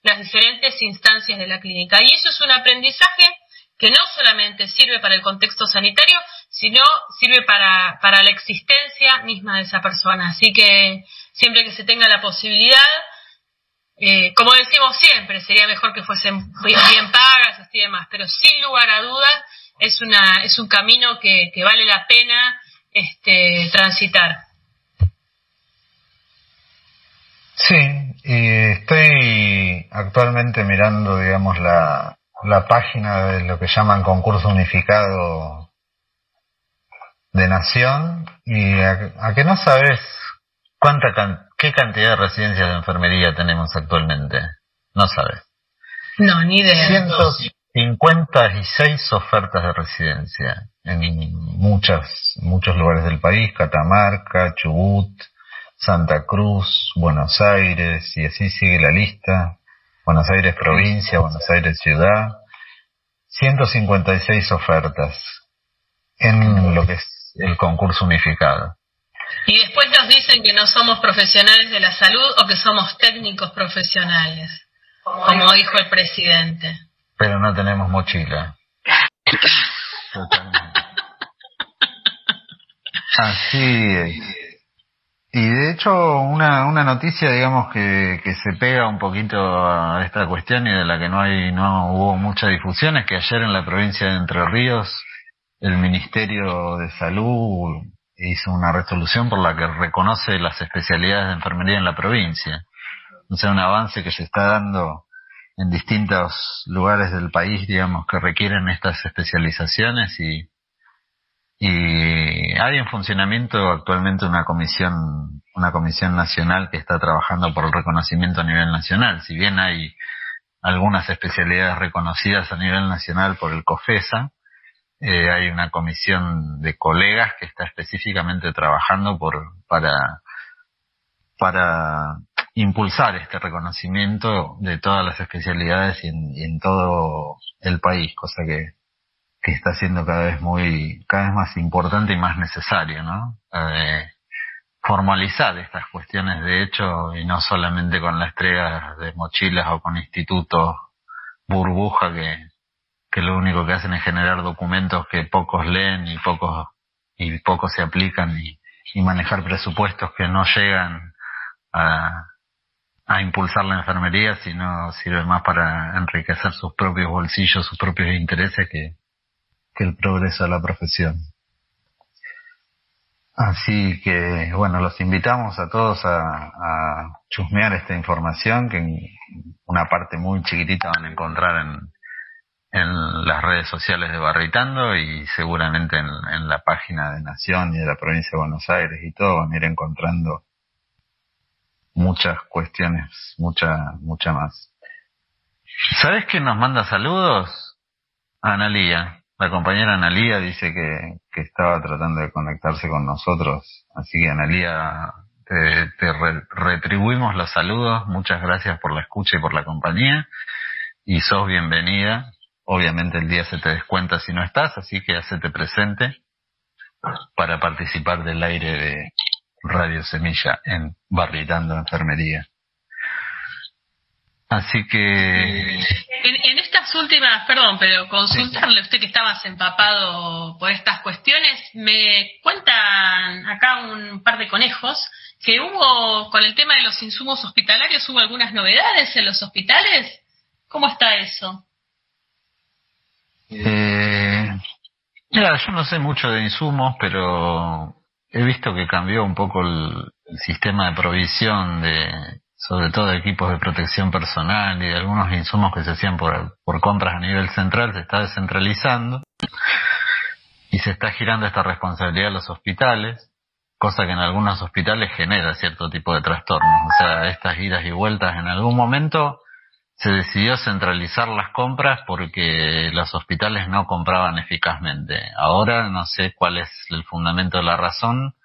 las diferentes instancias de la clínica. Y eso es un aprendizaje que no solamente sirve para el contexto sanitario, sino sirve para, para la existencia misma de esa persona. Así que siempre que se tenga la posibilidad, eh, como decimos siempre, sería mejor que fuesen bien pagas y demás, pero sin lugar a dudas es, una, es un camino que, que vale la pena este, transitar. Sí, y estoy actualmente mirando, digamos, la, la página de lo que llaman concurso unificado de nación y a, que no sabes cuánta qué cantidad de residencias de enfermería tenemos actualmente. No sabes. No, ni idea. 156 ofertas de residencia en muchas, muchos lugares del país, Catamarca, Chubut, Santa Cruz, Buenos Aires, y así sigue la lista. Buenos Aires provincia, Buenos Aires ciudad. 156 ofertas en lo que es el concurso unificado. Y después nos dicen que no somos profesionales de la salud o que somos técnicos profesionales, como dijo el presidente. Pero no tenemos mochila. Así es. Y de hecho, una, una noticia, digamos, que, que se pega un poquito a esta cuestión y de la que no hay, no hubo mucha difusión, es que ayer en la provincia de Entre Ríos, el Ministerio de Salud hizo una resolución por la que reconoce las especialidades de enfermería en la provincia. O sea, un avance que se está dando en distintos lugares del país, digamos, que requieren estas especializaciones y, y hay en funcionamiento actualmente una comisión, una comisión nacional que está trabajando por el reconocimiento a nivel nacional. Si bien hay algunas especialidades reconocidas a nivel nacional por el COFESA, eh, hay una comisión de colegas que está específicamente trabajando por, para, para impulsar este reconocimiento de todas las especialidades y en, todo el país, cosa que que está siendo cada vez muy, cada vez más importante y más necesario, ¿no? Eh, formalizar estas cuestiones de hecho y no solamente con la entrega de mochilas o con institutos burbuja que, que lo único que hacen es generar documentos que pocos leen y pocos y pocos se aplican y, manejar presupuestos que no llegan a, a impulsar la enfermería, sino sirve más para enriquecer sus propios bolsillos, sus propios intereses que, que el progreso de la profesión. Así que, bueno, los invitamos a todos a, a chusmear esta información que una parte muy chiquitita van a encontrar en, en las redes sociales de Barritando y seguramente en, la página de Nación y de la provincia de Buenos Aires y todo van a ir encontrando muchas cuestiones, mucha, mucha más. ¿Sabes quién nos manda saludos? Analía. La compañera Analía dice que, que estaba tratando de conectarse con nosotros. Así que Analía, te retribuimos los saludos. Muchas gracias por la escucha y por la compañía. Y sos bienvenida. Obviamente el día se te descuenta si no estás, así que hacete presente para participar del aire de Radio Semilla en Barritando Enfermería. Así que... En, en, estas últimas, perdón, pero consultarle usted que está más empapado por estas cuestiones, me cuentan acá un par de conejos que hubo, con el tema de los insumos hospitalarios, hubo algunas novedades en los hospitales. ¿Cómo está eso? Eh, mira, yo no sé mucho de insumos, pero he visto que cambió un poco el, sistema de provisión de sobre todo de equipos de protección personal y de algunos insumos que se hacían por, por compras a nivel central, se está descentralizando y se está girando esta responsabilidad a los hospitales, cosa que en algunos hospitales genera cierto tipo de trastornos. O sea, estas idas y vueltas en algún momento se decidió centralizar las compras porque los hospitales no compraban eficazmente. Ahora no sé cuál es el fundamento de la razón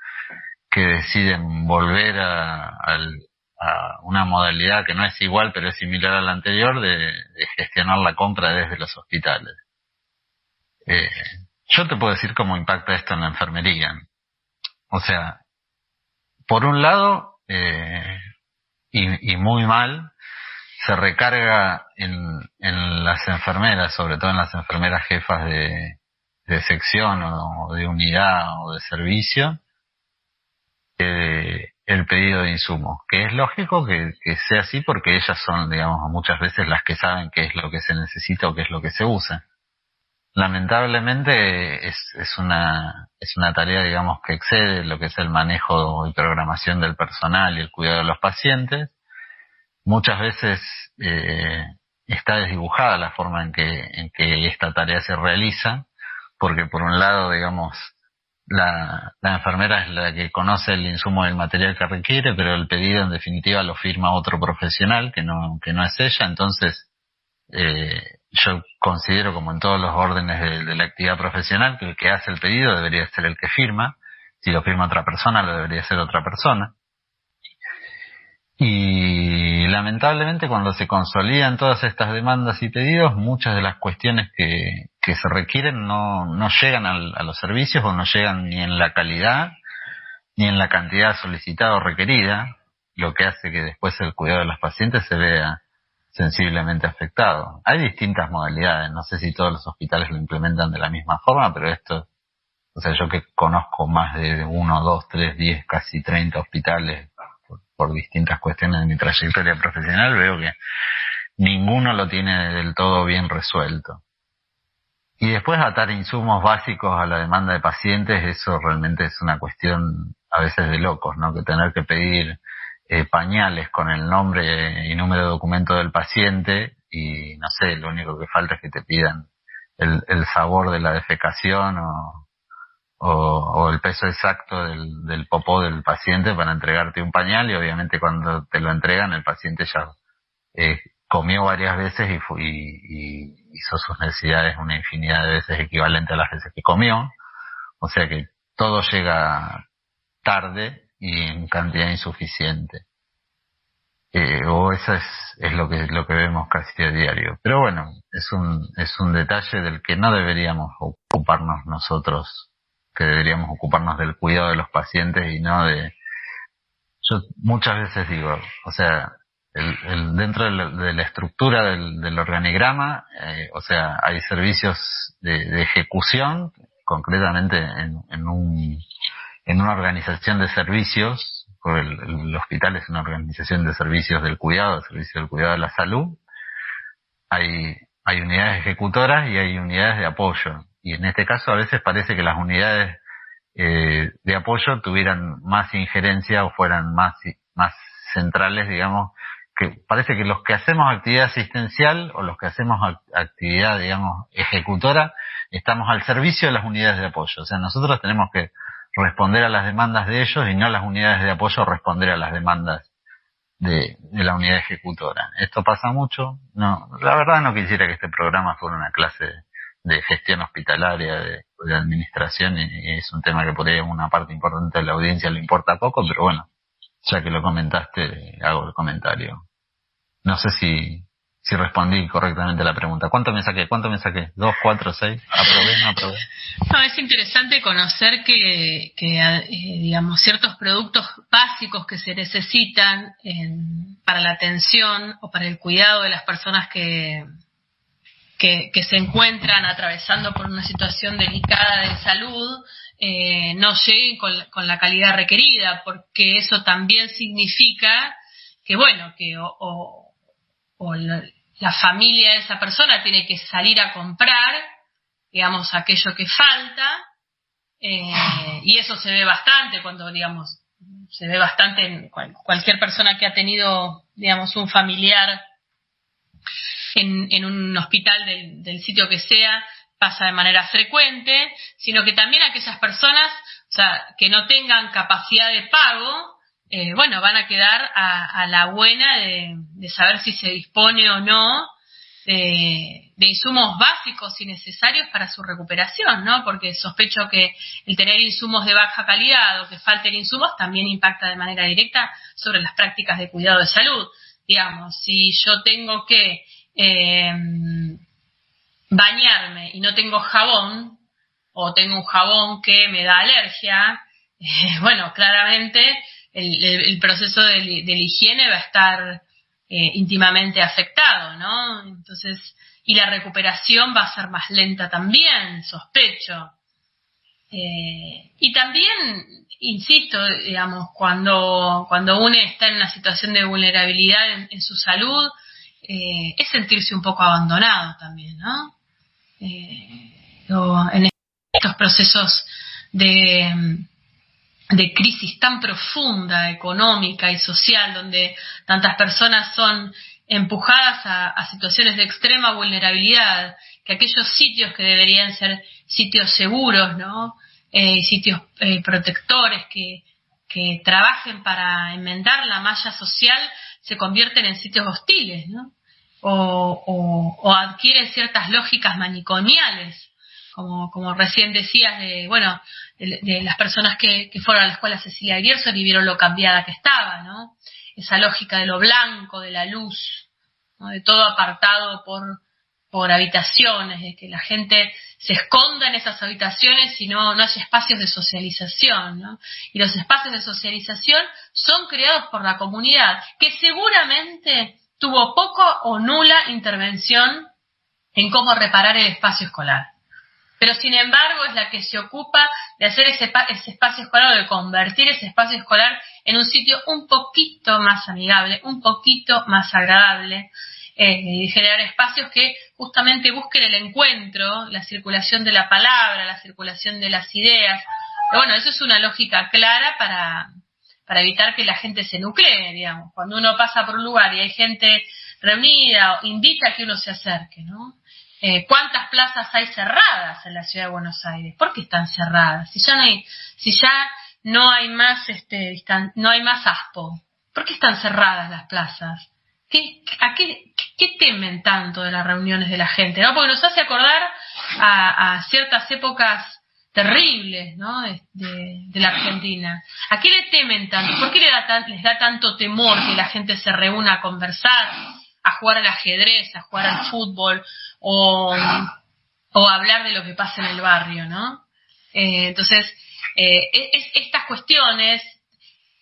que deciden volver a, a una modalidad que no es igual pero es similar a la anterior de, de gestionar la compra desde los hospitales. Eh, yo te puedo decir cómo impacta esto en la enfermería. O sea, por un lado, eh, y, y, muy mal, se recarga en, en, las enfermeras, sobre todo en las enfermeras jefas de, de sección o de unidad o de servicio, eh, el pedido de insumos, que es lógico que, que, sea así porque ellas son, digamos, muchas veces las que saben qué es lo que se necesita o qué es lo que se usa. Lamentablemente es, es una es una tarea, digamos, que excede lo que es el manejo y programación del personal y el cuidado de los pacientes. Muchas veces eh, está desdibujada la forma en que en que esta tarea se realiza, porque por un lado, digamos, la, la, enfermera es la que conoce el insumo del material que requiere, pero el pedido en definitiva lo firma otro profesional que no, que no es ella. Entonces, eh, yo considero, como en todos los órdenes de, de, la actividad profesional, que el que hace el pedido debería ser el que firma. Si lo firma otra persona, lo debería ser otra persona. Y lamentablemente cuando se consolidan todas estas demandas y pedidos, muchas de las cuestiones que, que se requieren no, no llegan al, a los servicios o no llegan ni en la calidad ni en la cantidad solicitada o requerida, lo que hace que después el cuidado de los pacientes se vea sensiblemente afectado. Hay distintas modalidades, no sé si todos los hospitales lo implementan de la misma forma, pero esto, o sea, yo que conozco más de uno, dos, tres, diez, casi treinta hospitales por distintas cuestiones de mi trayectoria profesional, veo que ninguno lo tiene del todo bien resuelto. Y después atar insumos básicos a la demanda de pacientes, eso realmente es una cuestión a veces de locos, ¿no? Que tener que pedir eh, pañales con el nombre y número de documento del paciente y no sé, lo único que falta es que te pidan el, el sabor de la defecación o, o, el peso exacto del, del, popó del paciente para entregarte un pañal y obviamente cuando te lo entregan el paciente ya eh, comió varias veces y, y, hizo sus necesidades una infinidad de veces equivalente a las veces que comió. O sea que todo llega tarde y en cantidad insuficiente. Eh, o eso es, es lo que lo que vemos casi a diario. Pero bueno, es un, es un detalle del que no deberíamos ocuparnos nosotros que deberíamos ocuparnos del cuidado de los pacientes y no de... Yo muchas veces digo, o sea, el, dentro de la, de la, estructura del, organigrama, eh, o sea, hay servicios de, de ejecución, concretamente en, en, un, en una organización de servicios, porque el, el hospital es una organización de servicios del cuidado, servicios del cuidado de la salud, hay, hay unidades ejecutoras y hay unidades de apoyo. Y en este caso a veces parece que las unidades eh, de apoyo tuvieran más injerencia o fueran más, más centrales, digamos, que parece que los que hacemos actividad asistencial o los que hacemos actividad, digamos, ejecutora, estamos al servicio de las unidades de apoyo. O sea, nosotros tenemos que responder a las demandas de ellos y no las unidades de apoyo responder a las demandas de, de, la unidad ejecutora. Esto pasa mucho. No, la verdad no quisiera que este programa fuera una clase de gestión hospitalaria, de, de administración, y, es un tema que por ahí a una parte importante de la audiencia le importa poco, pero bueno, ya que lo comentaste, hago el comentario. No sé si, si respondí correctamente la pregunta. ¿Cuánto me saqué? ¿Cuánto me saqué? ¿Dos, cuatro, seis? ¿Aprobé? ¿No aprobé? No, es interesante conocer que, que eh, digamos, ciertos productos básicos que se necesitan en, para la atención o para el cuidado de las personas que, que, se encuentran atravesando por una situación delicada de salud, eh, no lleguen con, con, la calidad requerida, porque eso también significa que, bueno, que o, la, familia de esa persona tiene que salir a comprar, digamos, aquello que falta, eh, y eso se ve bastante cuando, digamos, se ve bastante en cual, cualquier persona que ha tenido, digamos, un familiar en, un hospital del, del sitio que sea, pasa de manera frecuente, sino que también aquellas personas, o sea, que no tengan capacidad de pago, eh, bueno, van a quedar a, a la buena de, de, saber si se dispone o no de, de, insumos básicos y necesarios para su recuperación, ¿no? Porque sospecho que el tener insumos de baja calidad o que falten insumos también impacta de manera directa sobre las prácticas de cuidado de salud. Digamos, si yo tengo que eh, bañarme y no tengo jabón, o tengo un jabón que me da alergia, (laughs) eh, bueno, claramente el, proceso de, la higiene va a estar eh, íntimamente afectado, ¿no? Entonces, y la recuperación va a ser más lenta también, sospecho. Eh, y también, insisto, digamos, cuando, cuando uno está en una situación de vulnerabilidad en su salud, eh, es sentirse un poco abandonado también, ¿no? Eh, en estos procesos de, de crisis tan profunda, económica y social, donde tantas personas son empujadas a, a, situaciones de extrema vulnerabilidad, que aquellos sitios que deberían ser sitios seguros, ¿no? Eh, sitios eh, protectores que, que trabajen para enmendar la malla social, se convierten en sitios hostiles, ¿no? O, o, o adquieren ciertas lógicas manicomiales como, como recién decías, de, bueno, de, las personas que, que, fueron a la escuela Cecilia Gerson y vieron lo cambiada que estaba, ¿no? Esa lógica de lo blanco, de la luz, ¿no? de todo apartado por, por habitaciones, de que la gente se esconda en esas habitaciones y no, no hay espacios de socialización, ¿no? Y los espacios de socialización son creados por la comunidad, que seguramente tuvo poco o nula intervención en cómo reparar el espacio escolar pero sin embargo es la que se ocupa de hacer ese, ese espacio escolar o de convertir ese espacio escolar en un sitio un poquito más amigable, un poquito más agradable, eh, y generar espacios que justamente busquen el encuentro, la circulación de la palabra, la circulación de las ideas. Pero bueno, eso es una lógica clara para, para evitar que la gente se nuclee, digamos. Cuando uno pasa por un lugar y hay gente reunida, invita a que uno se acerque, ¿no? Eh, ¿Cuántas plazas hay cerradas en la ciudad de Buenos Aires? ¿Por qué están cerradas? Si ya no hay, si ya no hay más, este, no hay más aspo, ¿por qué están cerradas las plazas? ¿Qué, a qué, temen tanto de las reuniones de la gente? ¿no? Porque nos hace acordar a ciertas épocas terribles ¿no? de, de, de, la Argentina. ¿A qué le temen tanto? ¿Por qué les da, les da tanto temor que la gente se reúna a conversar, a jugar al ajedrez, a jugar al fútbol, o, o hablar de lo que pasa en el barrio, ¿no? Eh, entonces, eh, es, estas cuestiones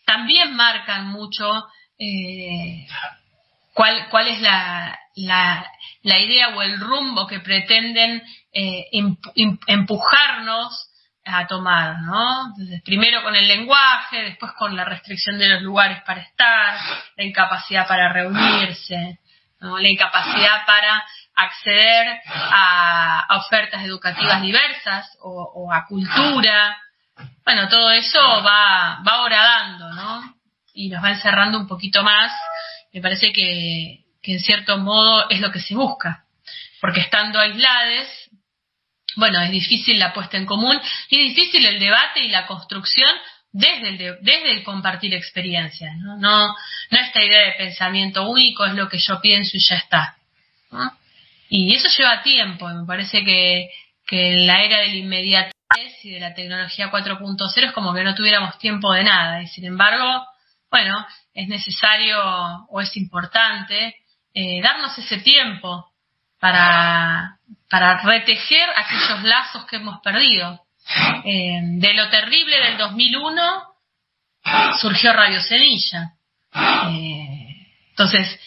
también marcan mucho eh, cuál, cuál es la, la, la, idea o el rumbo que pretenden empujarnos a tomar, ¿no? Entonces, primero con el lenguaje, después con la restricción de los lugares para estar, la incapacidad para reunirse, ¿no? la incapacidad para acceder a, ofertas educativas diversas o, a cultura. Bueno, todo eso va, va horadando, ¿no? Y nos va encerrando un poquito más. Me parece que, que en cierto modo es lo que se busca. Porque estando aislados, bueno, es difícil la puesta en común y es difícil el debate y la construcción desde el, compartir experiencias, ¿no? ¿no? Esta idea de pensamiento único es lo que yo pienso y ya está. Y eso lleva tiempo, me parece que, que en la era del inmediatez y de la tecnología 4.0 es como que no tuviéramos tiempo de nada y sin embargo, bueno, es necesario o es importante eh, darnos ese tiempo para, para retejer aquellos lazos que hemos perdido. Eh, de lo terrible del 2001 surgió Radio Semilla. Eh, entonces,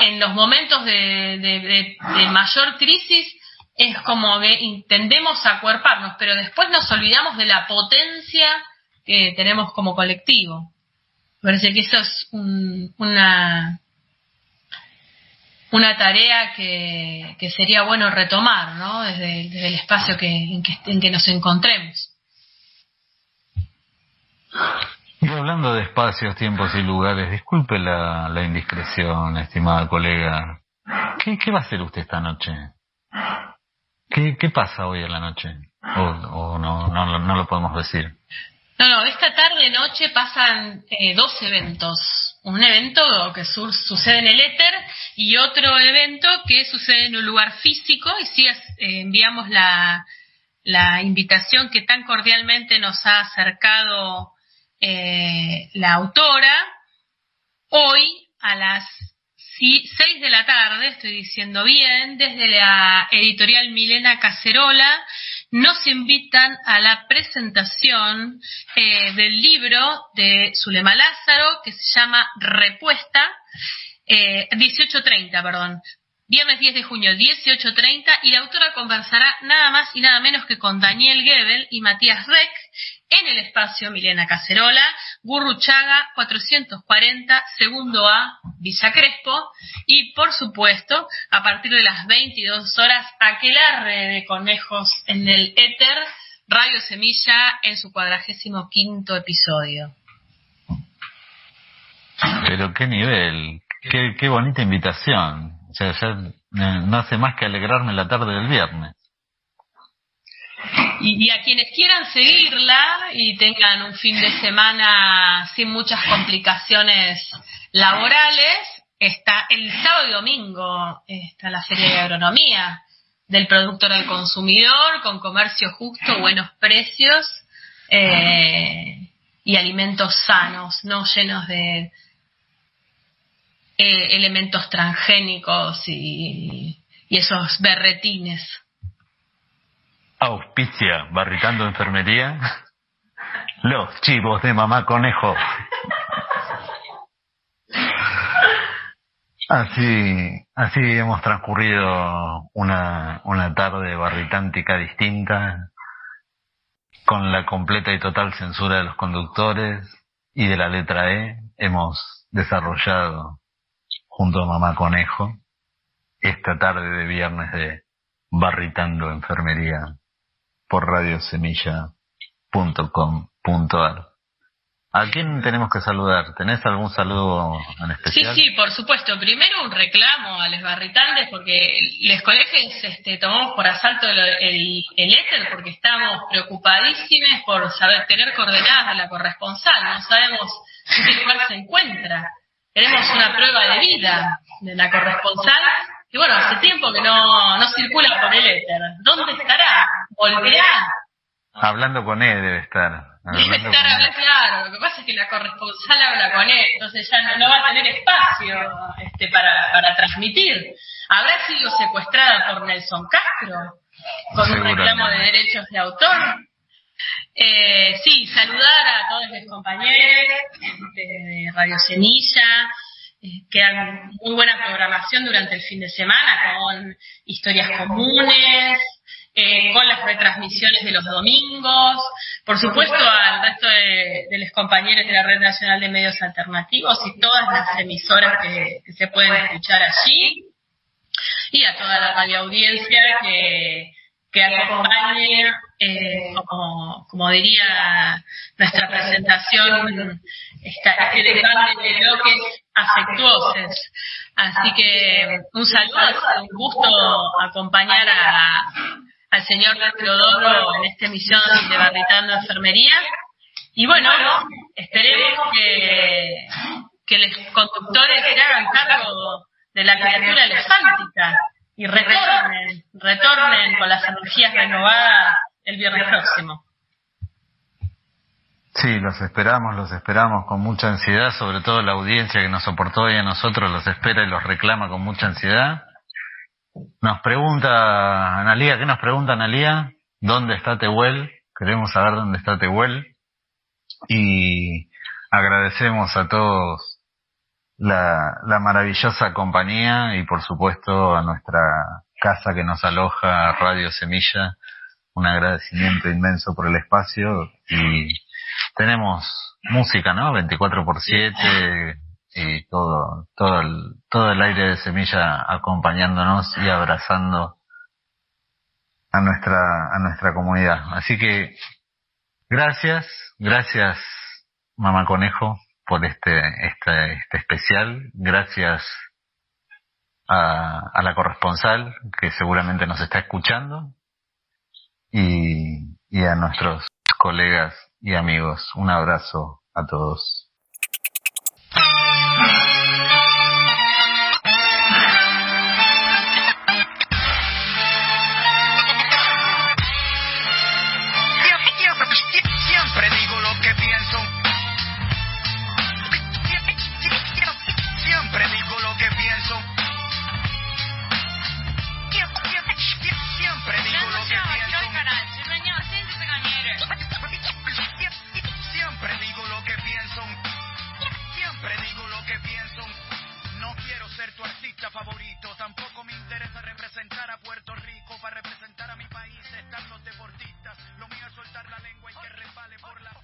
en, los momentos de, mayor crisis es como que tendemos a acuerparnos, pero después nos olvidamos de la potencia que tenemos como colectivo. Parece que eso es una, una tarea que, sería bueno retomar, ¿no? Desde, el espacio que, en, que, nos encontremos. Y hablando de espacios, tiempos y lugares, disculpe la, indiscreción, estimada colega. ¿Qué, ¿Qué, va a hacer usted esta noche? ¿Qué, qué pasa hoy en la noche? ¿O, o no, no, no, lo podemos decir? No, no, esta tarde-noche pasan eh, dos eventos un evento que sucede en el éter y otro evento que sucede en un lugar físico y sí eh, enviamos la, la, invitación que tan cordialmente nos ha acercado eh, la autora. Hoy a las 6 de la tarde, estoy diciendo bien, desde la editorial Milena Cacerola, nos invitan a la presentación eh, del libro de Zulema Lázaro que se llama Repuesta, eh, 1830, perdón, viernes 10 de junio, 18.30, y la autora conversará nada más y nada menos que con Daniel Gebel y Matías Reck en el espacio Milena Cacerola, Gurruchaga 440, segundo A, Villa Crespo, y por supuesto, a partir de las 22 horas, aquelarre de conejos en el éter, Radio Semilla en su cuadragésimo quinto episodio. Pero qué nivel, qué, qué bonita invitación. O sea, ya no hace más que alegrarme la tarde del viernes. Y, a quienes quieran seguirla y tengan un fin de semana sin muchas complicaciones laborales, está el sábado y domingo está la Feria de Agronomía del productor al consumidor con comercio justo, buenos precios eh, y alimentos sanos, no llenos de eh, elementos transgénicos y esos berretines. Auspicia, barricando enfermería, los chivos de mamá conejo. Así, así hemos transcurrido una, una tarde barritántica distinta, con la completa y total censura de los conductores y de la letra E. Hemos desarrollado, junto a Mamá Conejo, esta tarde de viernes de Barritando Enfermería por radiosemilla.com.ar. ¿A quién tenemos que saludar? ¿Tenés algún saludo en especial? Sí, sí, por supuesto. Primero un reclamo a los barritantes porque les colegios este, tomamos por asalto el, el, éter porque estamos preocupadísimos por saber tener coordenadas a la corresponsal. No sabemos en lugar se encuentra. Queremos una prueba de vida de la corresponsal y bueno, hace tiempo que no, no circula por el éter. ¿Dónde estará? ¿Volverá? Hablando con él debe estar. (laughs) Debe estar hablando, claro. Lo que pasa es que la corresponsal habla con él, entonces ya no, va a tener espacio este, para, para transmitir. ¿Habrá sido secuestrada por Nelson Castro? Con un reclamo de derechos de autor. Eh, sí, saludar a todos los compañeros de Radio Semilla, que hagan muy buena programación durante el fin de semana con historias comunes, eh, con las retransmisiones de los domingos, por supuesto al resto de, los compañeros de la Red Nacional de Medios Alternativos y todas las emisoras que, se pueden escuchar allí, y a toda la radioaudiencia que, que acompañe, eh, como, como diría nuestra presentación, esta, este debate de bloques afectuosos. Así que un saludo, un gusto acompañar a, al señor Teodoro en esta emisión de Barritando Enfermería. Y bueno, esperemos que, que los conductores se hagan cargo de la criatura elefántica y retornen, retornen con las energías renovadas el viernes próximo. Sí, los esperamos, los esperamos con mucha ansiedad, sobre todo la audiencia que nos soportó y a nosotros los espera y los reclama con mucha ansiedad. Nos pregunta Analía, ¿qué nos pregunta Analía? ¿Dónde está Tehuel? Queremos saber dónde está Tehuel. Y agradecemos a todos la, la maravillosa compañía y por supuesto a nuestra casa que nos aloja, Radio Semilla, un agradecimiento inmenso por el espacio y tenemos música, ¿no? 24 por 7 y todo, todo el, todo el aire de semilla acompañándonos y abrazando a nuestra, a nuestra comunidad. Así que, gracias, gracias, Mamá Conejo, por este, este, este especial. Gracias a, a la corresponsal que seguramente nos está escuchando y, y a nuestros colegas y amigos. Un abrazo a todos. Thank (laughs) you. la lengua y que resbale por la